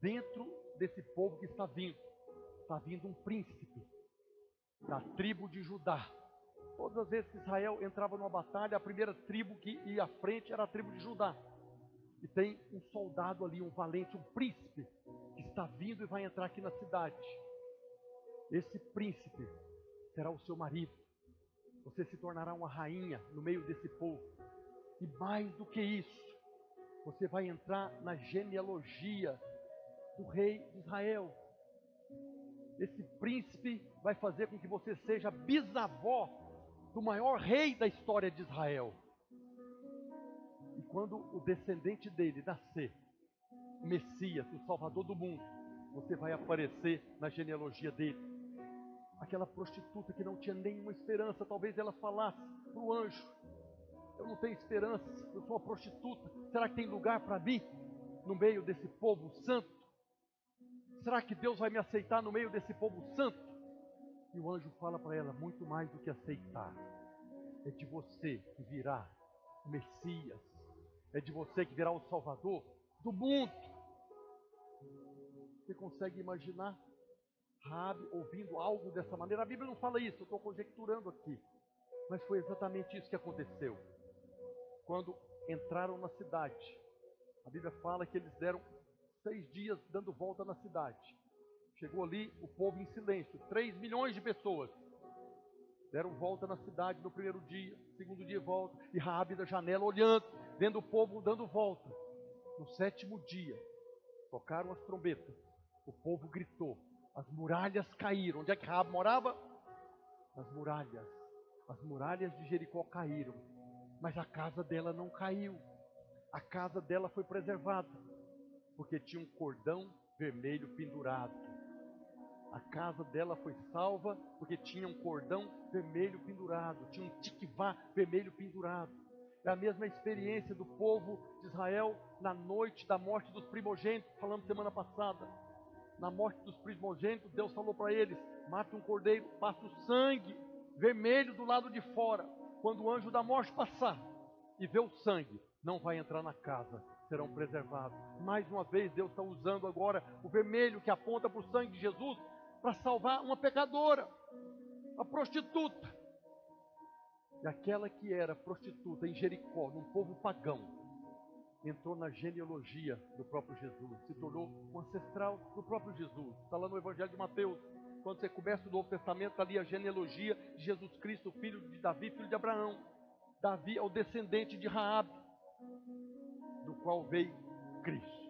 dentro desse povo que está vindo, está vindo um príncipe da tribo de Judá. Todas as vezes que Israel entrava numa batalha, a primeira tribo que ia à frente era a tribo de Judá. E tem um soldado ali, um valente, um príncipe, que está vindo e vai entrar aqui na cidade. Esse príncipe será o seu marido. Você se tornará uma rainha no meio desse povo. E mais do que isso, você vai entrar na genealogia do rei de Israel. Esse príncipe vai fazer com que você seja bisavó do maior rei da história de Israel. E quando o descendente dele nascer, o Messias, o Salvador do mundo, você vai aparecer na genealogia dele. Aquela prostituta que não tinha nenhuma esperança, talvez ela falasse para o anjo: Eu não tenho esperança, eu sou uma prostituta. Será que tem lugar para mim no meio desse povo santo? Será que Deus vai me aceitar no meio desse povo santo? E o anjo fala para ela: Muito mais do que aceitar, é de você que virá o Messias, é de você que virá o Salvador do mundo. Você consegue imaginar Rabi ouvindo algo dessa maneira? A Bíblia não fala isso, eu estou conjecturando aqui. Mas foi exatamente isso que aconteceu. Quando entraram na cidade, a Bíblia fala que eles deram seis dias dando volta na cidade. Chegou ali o povo em silêncio, três milhões de pessoas. Deram volta na cidade no primeiro dia, segundo dia volta, e Rabi da janela olhando, vendo o povo dando volta. No sétimo dia, tocaram as trombetas, o povo gritou, as muralhas caíram. Onde é que Rabi morava? Nas muralhas. As muralhas de Jericó caíram, mas a casa dela não caiu. A casa dela foi preservada, porque tinha um cordão vermelho pendurado. A casa dela foi salva porque tinha um cordão vermelho pendurado, tinha um tiquivá vermelho pendurado. É a mesma experiência do povo de Israel na noite da morte dos primogênitos, falamos semana passada. Na morte dos primogênitos, Deus falou para eles: mate um cordeiro, passa o sangue vermelho do lado de fora. Quando o anjo da morte passar e ver o sangue, não vai entrar na casa, serão preservados. Mais uma vez, Deus está usando agora o vermelho que aponta para o sangue de Jesus para salvar uma pecadora, a prostituta. E aquela que era prostituta em Jericó, num povo pagão, entrou na genealogia do próprio Jesus, se tornou um ancestral do próprio Jesus. Está lá no Evangelho de Mateus. Quando você começa o Novo Testamento, está ali a genealogia de Jesus Cristo, filho de Davi, filho de Abraão. Davi é o descendente de Raabe, do qual veio Cristo.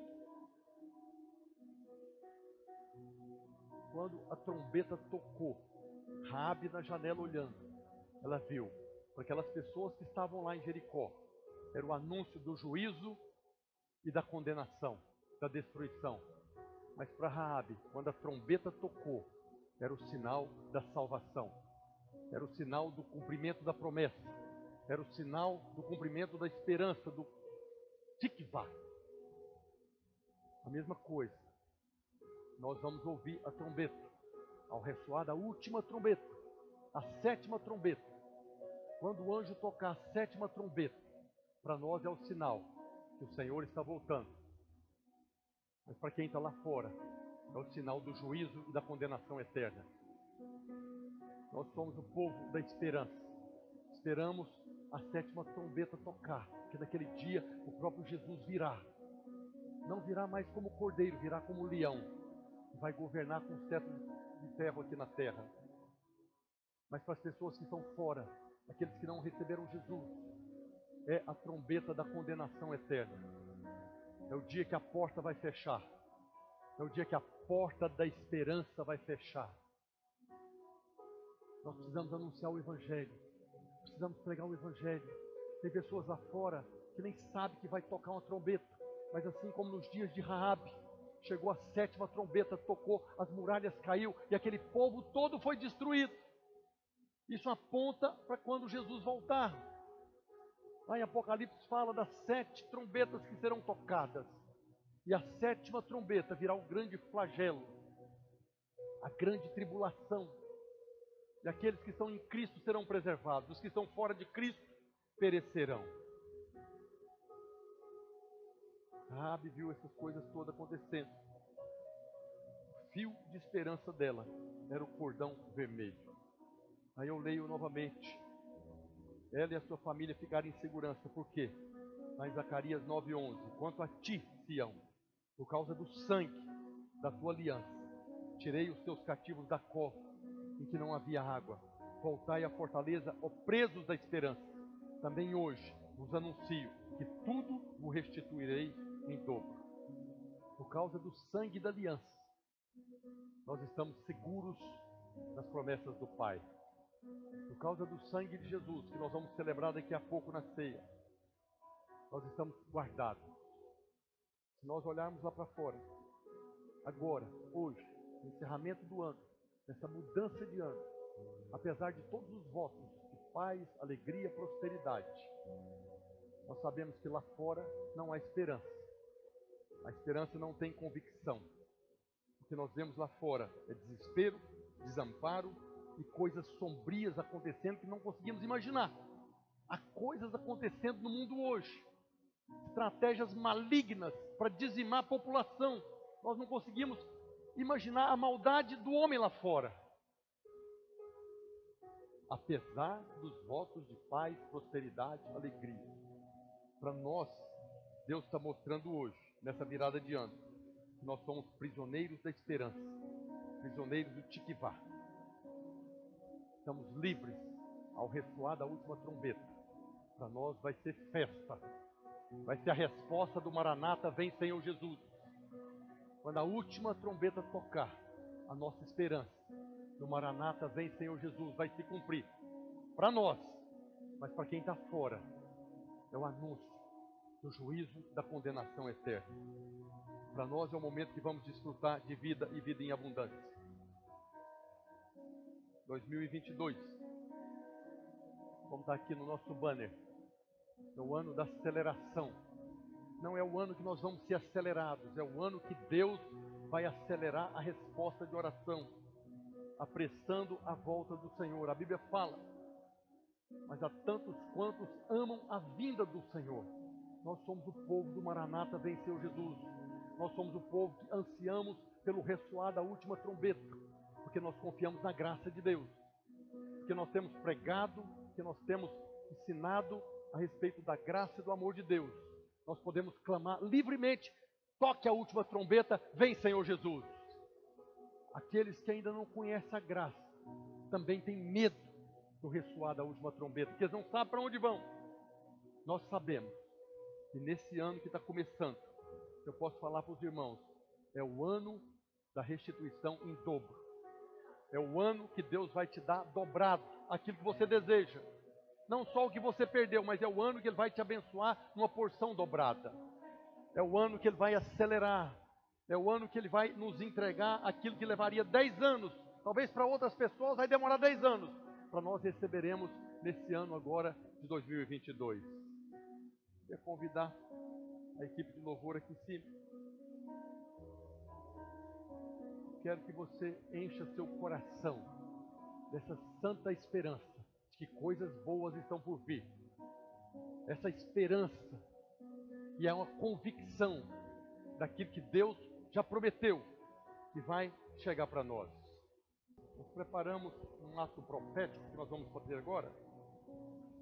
Quando a trombeta tocou, Raabe na janela olhando, ela viu aquelas pessoas que estavam lá em Jericó, era o anúncio do juízo e da condenação, da destruição. Mas para Raabe, quando a trombeta tocou, era o sinal da salvação. Era o sinal do cumprimento da promessa. Era o sinal do cumprimento da esperança, do tikvah. A mesma coisa. Nós vamos ouvir a trombeta. Ao ressoar da última trombeta, a sétima trombeta. Quando o anjo tocar a sétima trombeta, para nós é o sinal que o Senhor está voltando. Mas para quem está lá fora, é o sinal do juízo e da condenação eterna. Nós somos o povo da esperança. Esperamos a sétima trombeta tocar, que naquele dia o próprio Jesus virá. Não virá mais como cordeiro, virá como leão. Vai governar com cetro de ferro aqui na terra. Mas para as pessoas que estão fora, aqueles que não receberam Jesus, é a trombeta da condenação eterna. É o dia que a porta vai fechar. É o dia que a porta da esperança vai fechar. Nós precisamos anunciar o Evangelho. Precisamos pregar o Evangelho. Tem pessoas lá fora que nem sabem que vai tocar uma trombeta. Mas assim como nos dias de Raabe, chegou a sétima trombeta, tocou, as muralhas caiu e aquele povo todo foi destruído. Isso aponta para quando Jesus voltar. Lá em Apocalipse fala das sete trombetas que serão tocadas. E a sétima trombeta virá o grande flagelo, a grande tribulação. E aqueles que estão em Cristo serão preservados, os que estão fora de Cristo perecerão. Rabi viu essas coisas todas acontecendo. O fio de esperança dela era o cordão vermelho. Aí eu leio novamente ela e a sua família ficarem em segurança. Por quê? Lá em Zacarias 9:11, quanto a ti, Sião, por causa do sangue da tua aliança, tirei os teus cativos da cova, em que não havia água. Voltai à fortaleza, ó presos da esperança. Também hoje vos anuncio que tudo vos restituirei em dobro. Por causa do sangue da aliança, nós estamos seguros nas promessas do Pai por causa do sangue de Jesus, que nós vamos celebrar daqui a pouco na ceia, nós estamos guardados. Se nós olharmos lá para fora, agora, hoje, no encerramento do ano, nessa mudança de ano, apesar de todos os votos de paz, alegria, prosperidade, nós sabemos que lá fora não há esperança. A esperança não tem convicção. O que nós vemos lá fora é desespero, desamparo, e coisas sombrias acontecendo que não conseguimos imaginar. Há coisas acontecendo no mundo hoje, estratégias malignas para dizimar a população. Nós não conseguimos imaginar a maldade do homem lá fora. Apesar dos votos de paz, prosperidade, alegria, para nós, Deus está mostrando hoje, nessa virada de ano, que nós somos prisioneiros da esperança, prisioneiros do Tiquivá estamos livres ao ressoar da última trombeta. Para nós vai ser festa. Vai ser a resposta do Maranata, vem Senhor Jesus. Quando a última trombeta tocar, a nossa esperança do Maranata, vem Senhor Jesus, vai se cumprir. Para nós, mas para quem está fora, é o anúncio do juízo da condenação eterna. Para nós é o momento que vamos desfrutar de vida e vida em abundância. 2022. Vamos estar aqui no nosso banner. É o ano da aceleração. Não é o ano que nós vamos ser acelerados, é o ano que Deus vai acelerar a resposta de oração, apressando a volta do Senhor. A Bíblia fala, mas há tantos quantos amam a vinda do Senhor. Nós somos o povo do Maranata, venceu Jesus. Nós somos o povo que ansiamos pelo ressoar da última trombeta porque nós confiamos na graça de Deus, porque nós temos pregado, que nós temos ensinado a respeito da graça e do amor de Deus. Nós podemos clamar livremente: toque a última trombeta, vem Senhor Jesus. Aqueles que ainda não conhecem a graça também têm medo do ressoar da última trombeta, porque eles não sabem para onde vão. Nós sabemos que nesse ano que está começando, eu posso falar para os irmãos, é o ano da restituição em dobro. É o ano que Deus vai te dar dobrado aquilo que você deseja. Não só o que você perdeu, mas é o ano que Ele vai te abençoar numa porção dobrada. É o ano que Ele vai acelerar. É o ano que Ele vai nos entregar aquilo que levaria 10 anos. Talvez para outras pessoas vai demorar 10 anos. Para nós receberemos nesse ano agora de 2022. Quer convidar a equipe de louvor aqui em cima. Quero que você encha seu coração dessa santa esperança de que coisas boas estão por vir. Essa esperança e é uma convicção daquilo que Deus já prometeu que vai chegar para nós. Nós preparamos um ato profético que nós vamos fazer agora.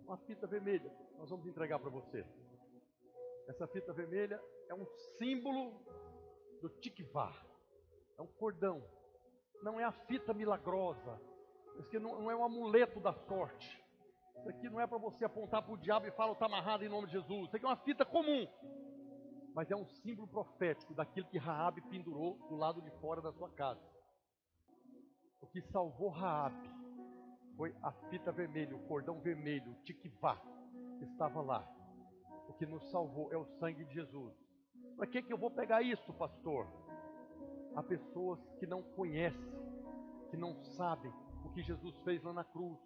Uma fita vermelha, nós vamos entregar para você. Essa fita vermelha é um símbolo do tikvá, é um cordão. Não é a fita milagrosa, isso aqui não, não é um amuleto da sorte. Isso aqui não é para você apontar para o diabo e falar, está amarrado em nome de Jesus. Isso aqui é uma fita comum. Mas é um símbolo profético daquilo que Raabe pendurou do lado de fora da sua casa. O que salvou Raabe foi a fita vermelha, o cordão vermelho, o tikvá, que estava lá. O que nos salvou é o sangue de Jesus. Para que, que eu vou pegar isso, pastor? Há pessoas que não conhecem, que não sabem o que Jesus fez lá na cruz.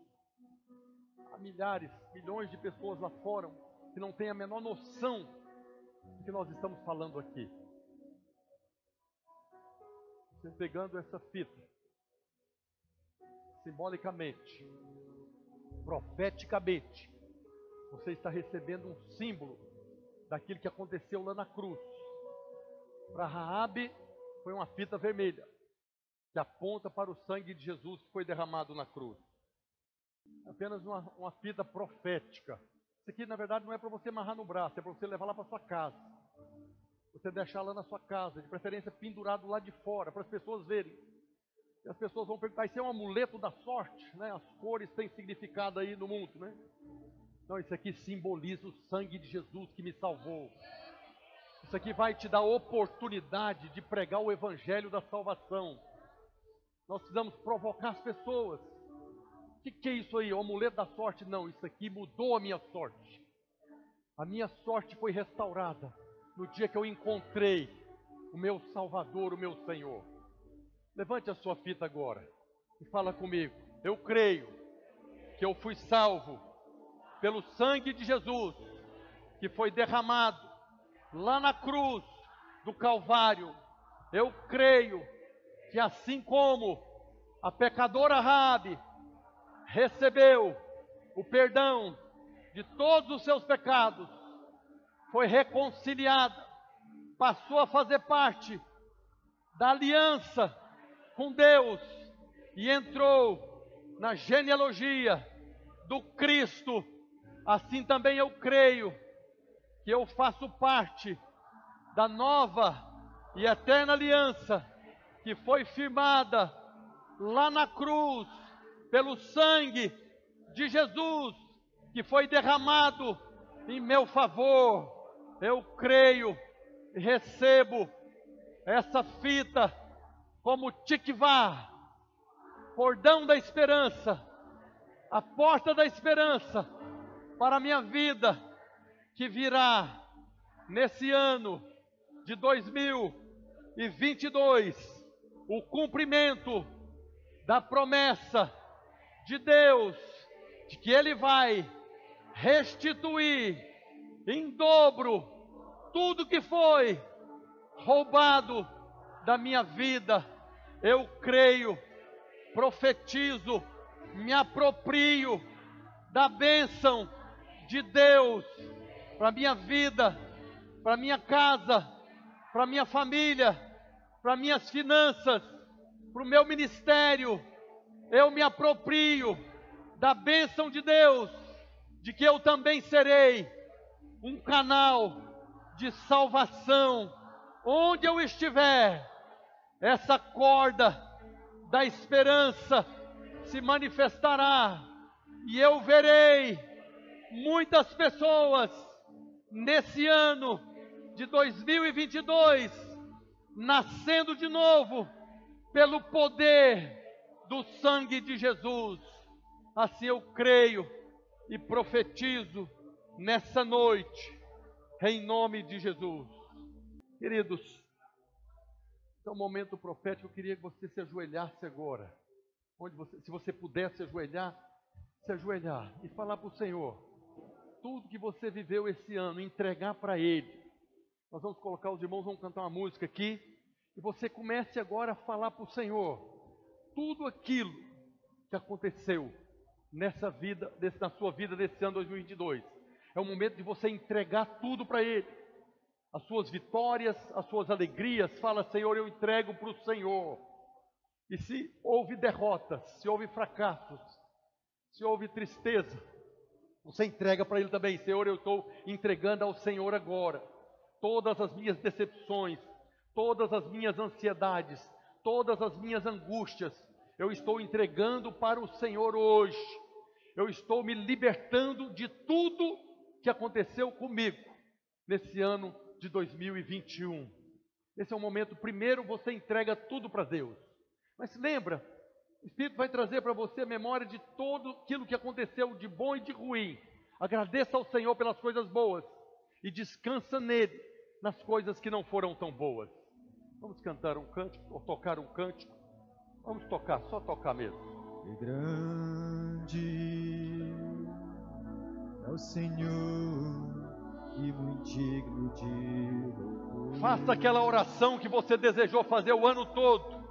Há milhares, milhões de pessoas lá fora que não têm a menor noção do que nós estamos falando aqui. Você pegando essa fita, simbolicamente, profeticamente, você está recebendo um símbolo daquilo que aconteceu lá na cruz. Para Raabe foi uma fita vermelha que aponta para o sangue de Jesus que foi derramado na cruz. Apenas uma, uma fita profética. Isso aqui, na verdade, não é para você amarrar no braço, é para você levar lá para sua casa. Você deixar lá na sua casa, de preferência pendurado lá de fora, para as pessoas verem. E as pessoas vão perguntar, isso é um amuleto da sorte, né? As cores têm significado aí no mundo, né? Então isso aqui simboliza o sangue de Jesus que me salvou. Isso aqui vai te dar oportunidade de pregar o evangelho da salvação. Nós precisamos provocar as pessoas. O que, que é isso aí? O amuleto da sorte? Não, isso aqui mudou a minha sorte. A minha sorte foi restaurada no dia que eu encontrei o meu Salvador, o meu Senhor. Levante a sua fita agora e fala comigo. Eu creio que eu fui salvo pelo sangue de Jesus que foi derramado lá na cruz do Calvário. Eu creio que assim como a pecadora Rabi recebeu o perdão de todos os seus pecados, foi reconciliada, passou a fazer parte da aliança com Deus e entrou na genealogia do Cristo. Assim também eu creio que eu faço parte da nova e eterna aliança que foi firmada lá na cruz pelo sangue de Jesus que foi derramado em meu favor. Eu creio e recebo essa fita como tikvá, cordão da esperança, a porta da esperança para a minha vida que virá nesse ano de 2022 o cumprimento da promessa de Deus de que Ele vai restituir em dobro tudo que foi roubado da minha vida. Eu creio, profetizo, me aproprio da bênção de Deus para minha vida, para minha casa, para minha família para minhas finanças, para o meu ministério. Eu me aproprio da bênção de Deus, de que eu também serei um canal de salvação onde eu estiver. Essa corda da esperança se manifestará e eu verei muitas pessoas nesse ano de 2022 nascendo de novo pelo poder do sangue de Jesus. Assim eu creio e profetizo nessa noite, em nome de Jesus. Queridos, é um momento profético, eu queria que você se ajoelhasse agora. Onde você, se você pudesse ajoelhar, se ajoelhar e falar para o Senhor tudo que você viveu esse ano, entregar para Ele. Nós vamos colocar os irmãos, vamos cantar uma música aqui, e você comece agora a falar para o Senhor tudo aquilo que aconteceu nessa vida, na sua vida desse ano 2022. É o momento de você entregar tudo para Ele. As suas vitórias, as suas alegrias. Fala, Senhor, eu entrego para o Senhor. E se houve derrotas, se houve fracassos, se houve tristeza, você entrega para Ele também. Senhor, eu estou entregando ao Senhor agora todas as minhas decepções, todas as minhas ansiedades, todas as minhas angústias. Eu estou entregando para o Senhor hoje. Eu estou me libertando de tudo que aconteceu comigo nesse ano de 2021. Esse é o momento, primeiro você entrega tudo para Deus. Mas lembra, o Espírito vai trazer para você a memória de tudo aquilo que aconteceu de bom e de ruim. Agradeça ao Senhor pelas coisas boas e descansa nele nas coisas que não foram tão boas. Vamos cantar um cântico ou tocar um cântico. Vamos tocar, só tocar mesmo. E grande é o Senhor e muito digno de louvor. Faça aquela oração que você desejou fazer o ano todo.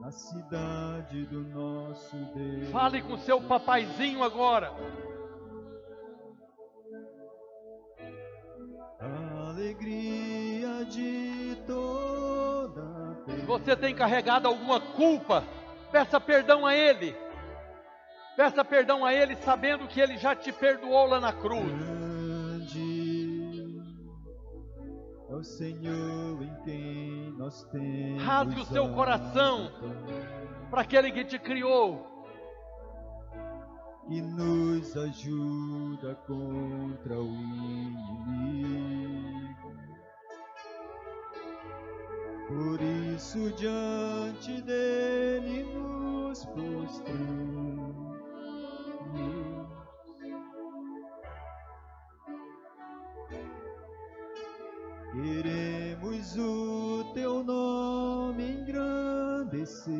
Na cidade do nosso Deus. Fale com seu papaizinho agora. A alegria de toda Se você tem carregado alguma culpa, peça perdão a Ele. Peça perdão a Ele, sabendo que Ele já te perdoou lá na cruz. O Senhor em quem nós temos. Rasgue o seu coração para aquele que te criou. que nos ajuda contra o inimigo. Por isso diante dele nos prostramos. Queremos o teu nome engrandecer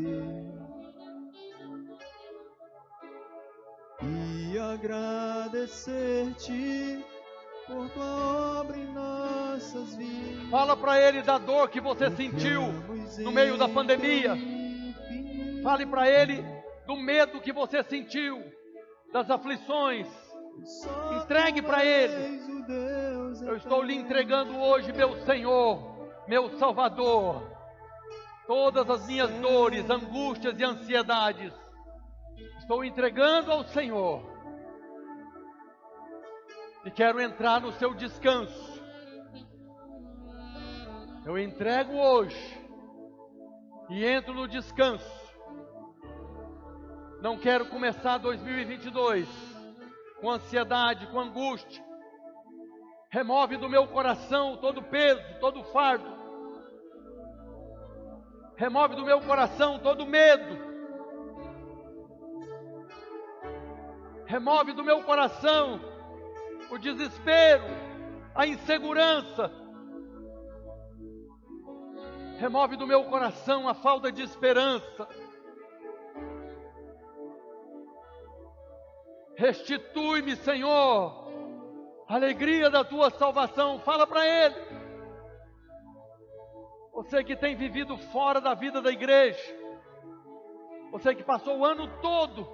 e agradecer-te por tua obra em nossas vidas. Fala para Ele da dor que você sentiu no meio da pandemia. Fale para Ele do medo que você sentiu, das aflições. Entregue para Ele. Eu estou lhe entregando hoje, meu Senhor, meu Salvador, todas as minhas dores, angústias e ansiedades. Estou entregando ao Senhor. E quero entrar no seu descanso. Eu entrego hoje e entro no descanso. Não quero começar 2022 com ansiedade, com angústia. Remove do meu coração todo peso, todo fardo. Remove do meu coração todo medo. Remove do meu coração o desespero, a insegurança. Remove do meu coração a falta de esperança. Restitui-me, Senhor, alegria da tua salvação. Fala para Ele. Você que tem vivido fora da vida da igreja, você que passou o ano todo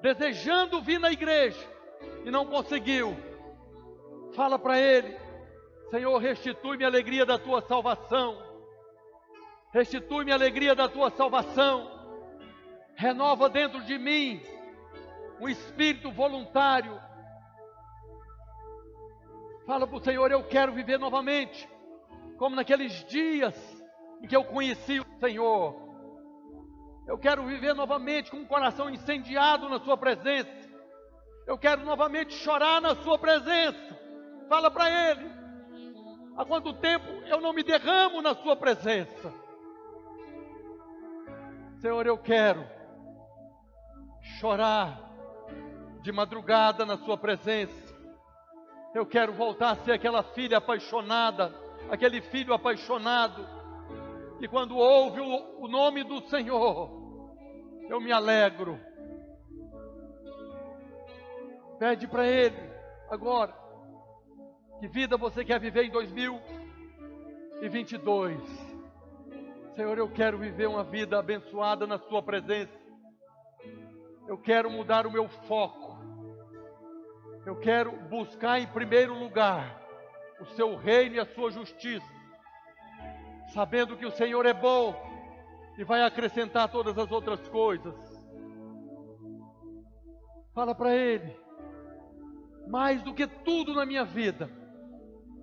desejando vir na igreja e não conseguiu, fala para Ele: Senhor, restitui-me a alegria da tua salvação. Restitui-me a alegria da tua salvação. Renova dentro de mim um espírito voluntário. Fala para o Senhor: Eu quero viver novamente, como naqueles dias em que eu conheci o Senhor. Eu quero viver novamente com um coração incendiado na Sua presença. Eu quero novamente chorar na Sua presença. Fala para Ele: Há quanto tempo eu não me derramo na Sua presença? Senhor, eu quero chorar de madrugada na Sua presença. Eu quero voltar a ser aquela filha apaixonada, aquele filho apaixonado, que quando ouve o, o nome do Senhor, eu me alegro. Pede para Ele agora, que vida você quer viver em 2022? Senhor, eu quero viver uma vida abençoada na Sua presença. Eu quero mudar o meu foco. Eu quero buscar em primeiro lugar o Seu reino e a Sua justiça, sabendo que o Senhor é bom e vai acrescentar todas as outras coisas. Fala para Ele, mais do que tudo na minha vida,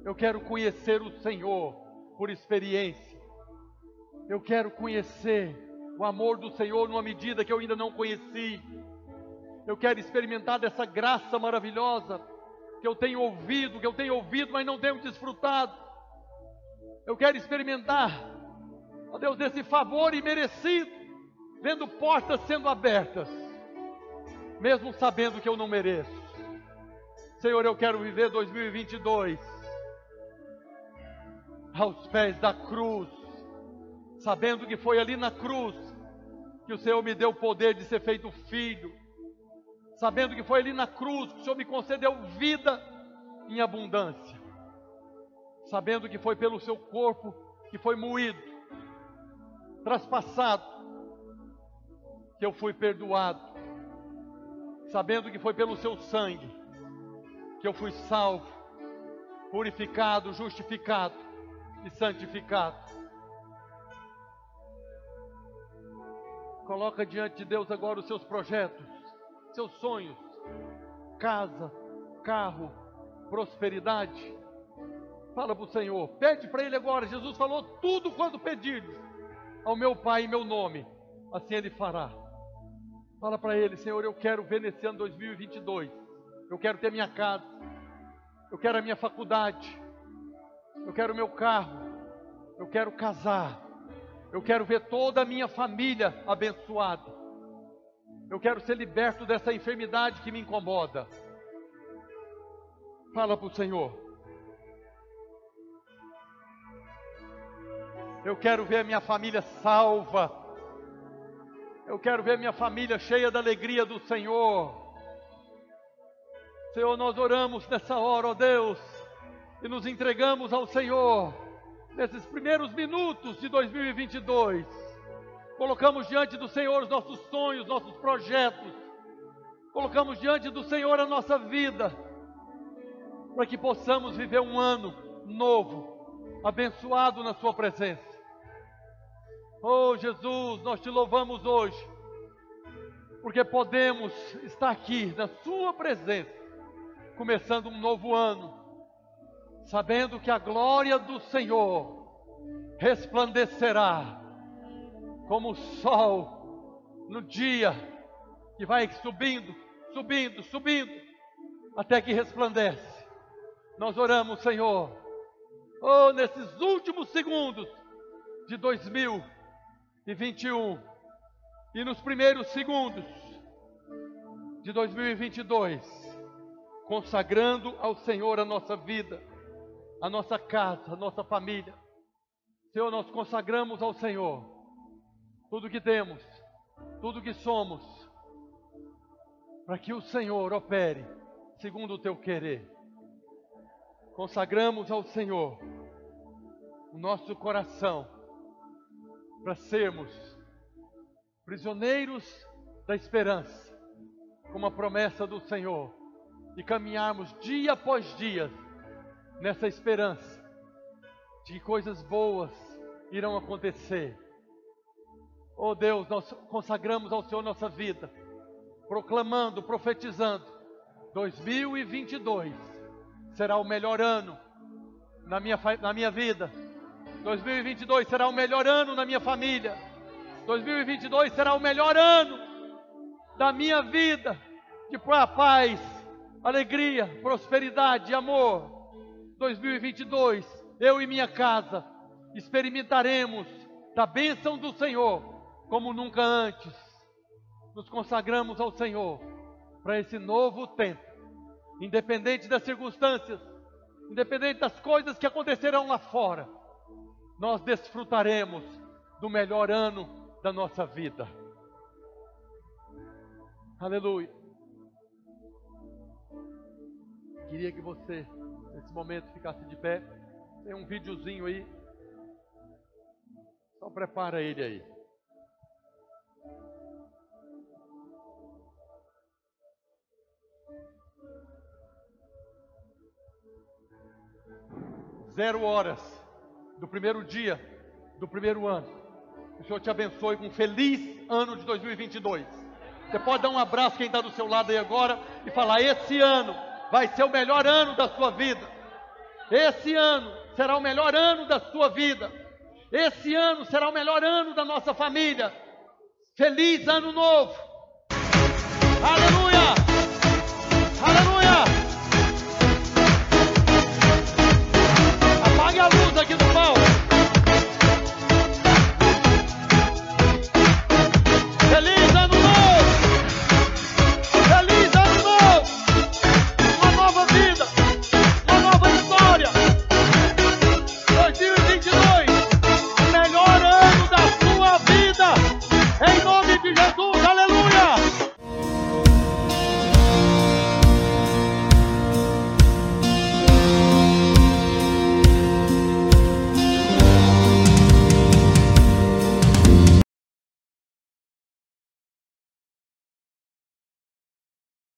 eu quero conhecer o Senhor por experiência. Eu quero conhecer o amor do Senhor numa medida que eu ainda não conheci. Eu quero experimentar dessa graça maravilhosa que eu tenho ouvido, que eu tenho ouvido, mas não tenho desfrutado. Eu quero experimentar, ó Deus, desse favor imerecido, vendo portas sendo abertas, mesmo sabendo que eu não mereço. Senhor, eu quero viver 2022 aos pés da cruz, sabendo que foi ali na cruz que o Senhor me deu o poder de ser feito filho, sabendo que foi ali na cruz que o Senhor me concedeu vida em abundância, sabendo que foi pelo seu corpo que foi moído, traspassado, que eu fui perdoado, sabendo que foi pelo seu sangue que eu fui salvo, purificado, justificado e santificado. Coloca diante de Deus agora os seus projetos, seus sonhos, casa, carro, prosperidade. Fala para o Senhor, pede para Ele agora. Jesus falou: tudo quando pedir ao meu Pai em meu nome, assim Ele fará. Fala para Ele, Senhor, eu quero ver nesse ano 2022 eu quero ter minha casa, eu quero a minha faculdade, eu quero o meu carro, eu quero casar, eu quero ver toda a minha família abençoada, eu quero ser liberto dessa enfermidade que me incomoda. Fala para o Senhor. Eu quero ver a minha família salva. Eu quero ver a minha família cheia da alegria do Senhor. Senhor, nós oramos nessa hora, ó Deus, e nos entregamos ao Senhor nesses primeiros minutos de 2022. Colocamos diante do Senhor os nossos sonhos, nossos projetos. Colocamos diante do Senhor a nossa vida, para que possamos viver um ano novo, abençoado na Sua presença. Oh Jesus, nós te louvamos hoje, porque podemos estar aqui na Sua presença começando um novo ano, sabendo que a glória do Senhor resplandecerá como o sol no dia que vai subindo, subindo, subindo, até que resplandece. Nós oramos, Senhor, oh, nesses últimos segundos de 2021 e nos primeiros segundos de 2022 consagrando ao Senhor a nossa vida, a nossa casa, a nossa família. Senhor, nós consagramos ao Senhor tudo que temos, tudo que somos, para que o Senhor opere segundo o teu querer. Consagramos ao Senhor o nosso coração para sermos prisioneiros da esperança, como a promessa do Senhor e caminharmos dia após dia nessa esperança de que coisas boas irão acontecer. Oh Deus, nós consagramos ao Senhor nossa vida, proclamando, profetizando: 2022 será o melhor ano na minha, na minha vida. 2022 será o melhor ano na minha família. 2022 será o melhor ano da minha vida, de paz, alegria, prosperidade, amor. 2022, eu e minha casa experimentaremos da bênção do Senhor como nunca antes. Nos consagramos ao Senhor para esse novo tempo, independente das circunstâncias, independente das coisas que acontecerão lá fora, nós desfrutaremos do melhor ano da nossa vida. Aleluia. Queria que você, nesse momento, ficasse de pé. Tem um videozinho aí. Só prepara ele aí. Zero horas do primeiro dia do primeiro ano. O Senhor te abençoe com um feliz ano de 2022. Você pode dar um abraço quem está do seu lado aí agora e falar: esse ano vai ser o melhor ano da sua vida. Esse ano será o melhor ano da sua vida. Esse ano será o melhor ano da nossa família. Feliz ano novo. Aleluia! Aleluia! amigos aqui do Pau.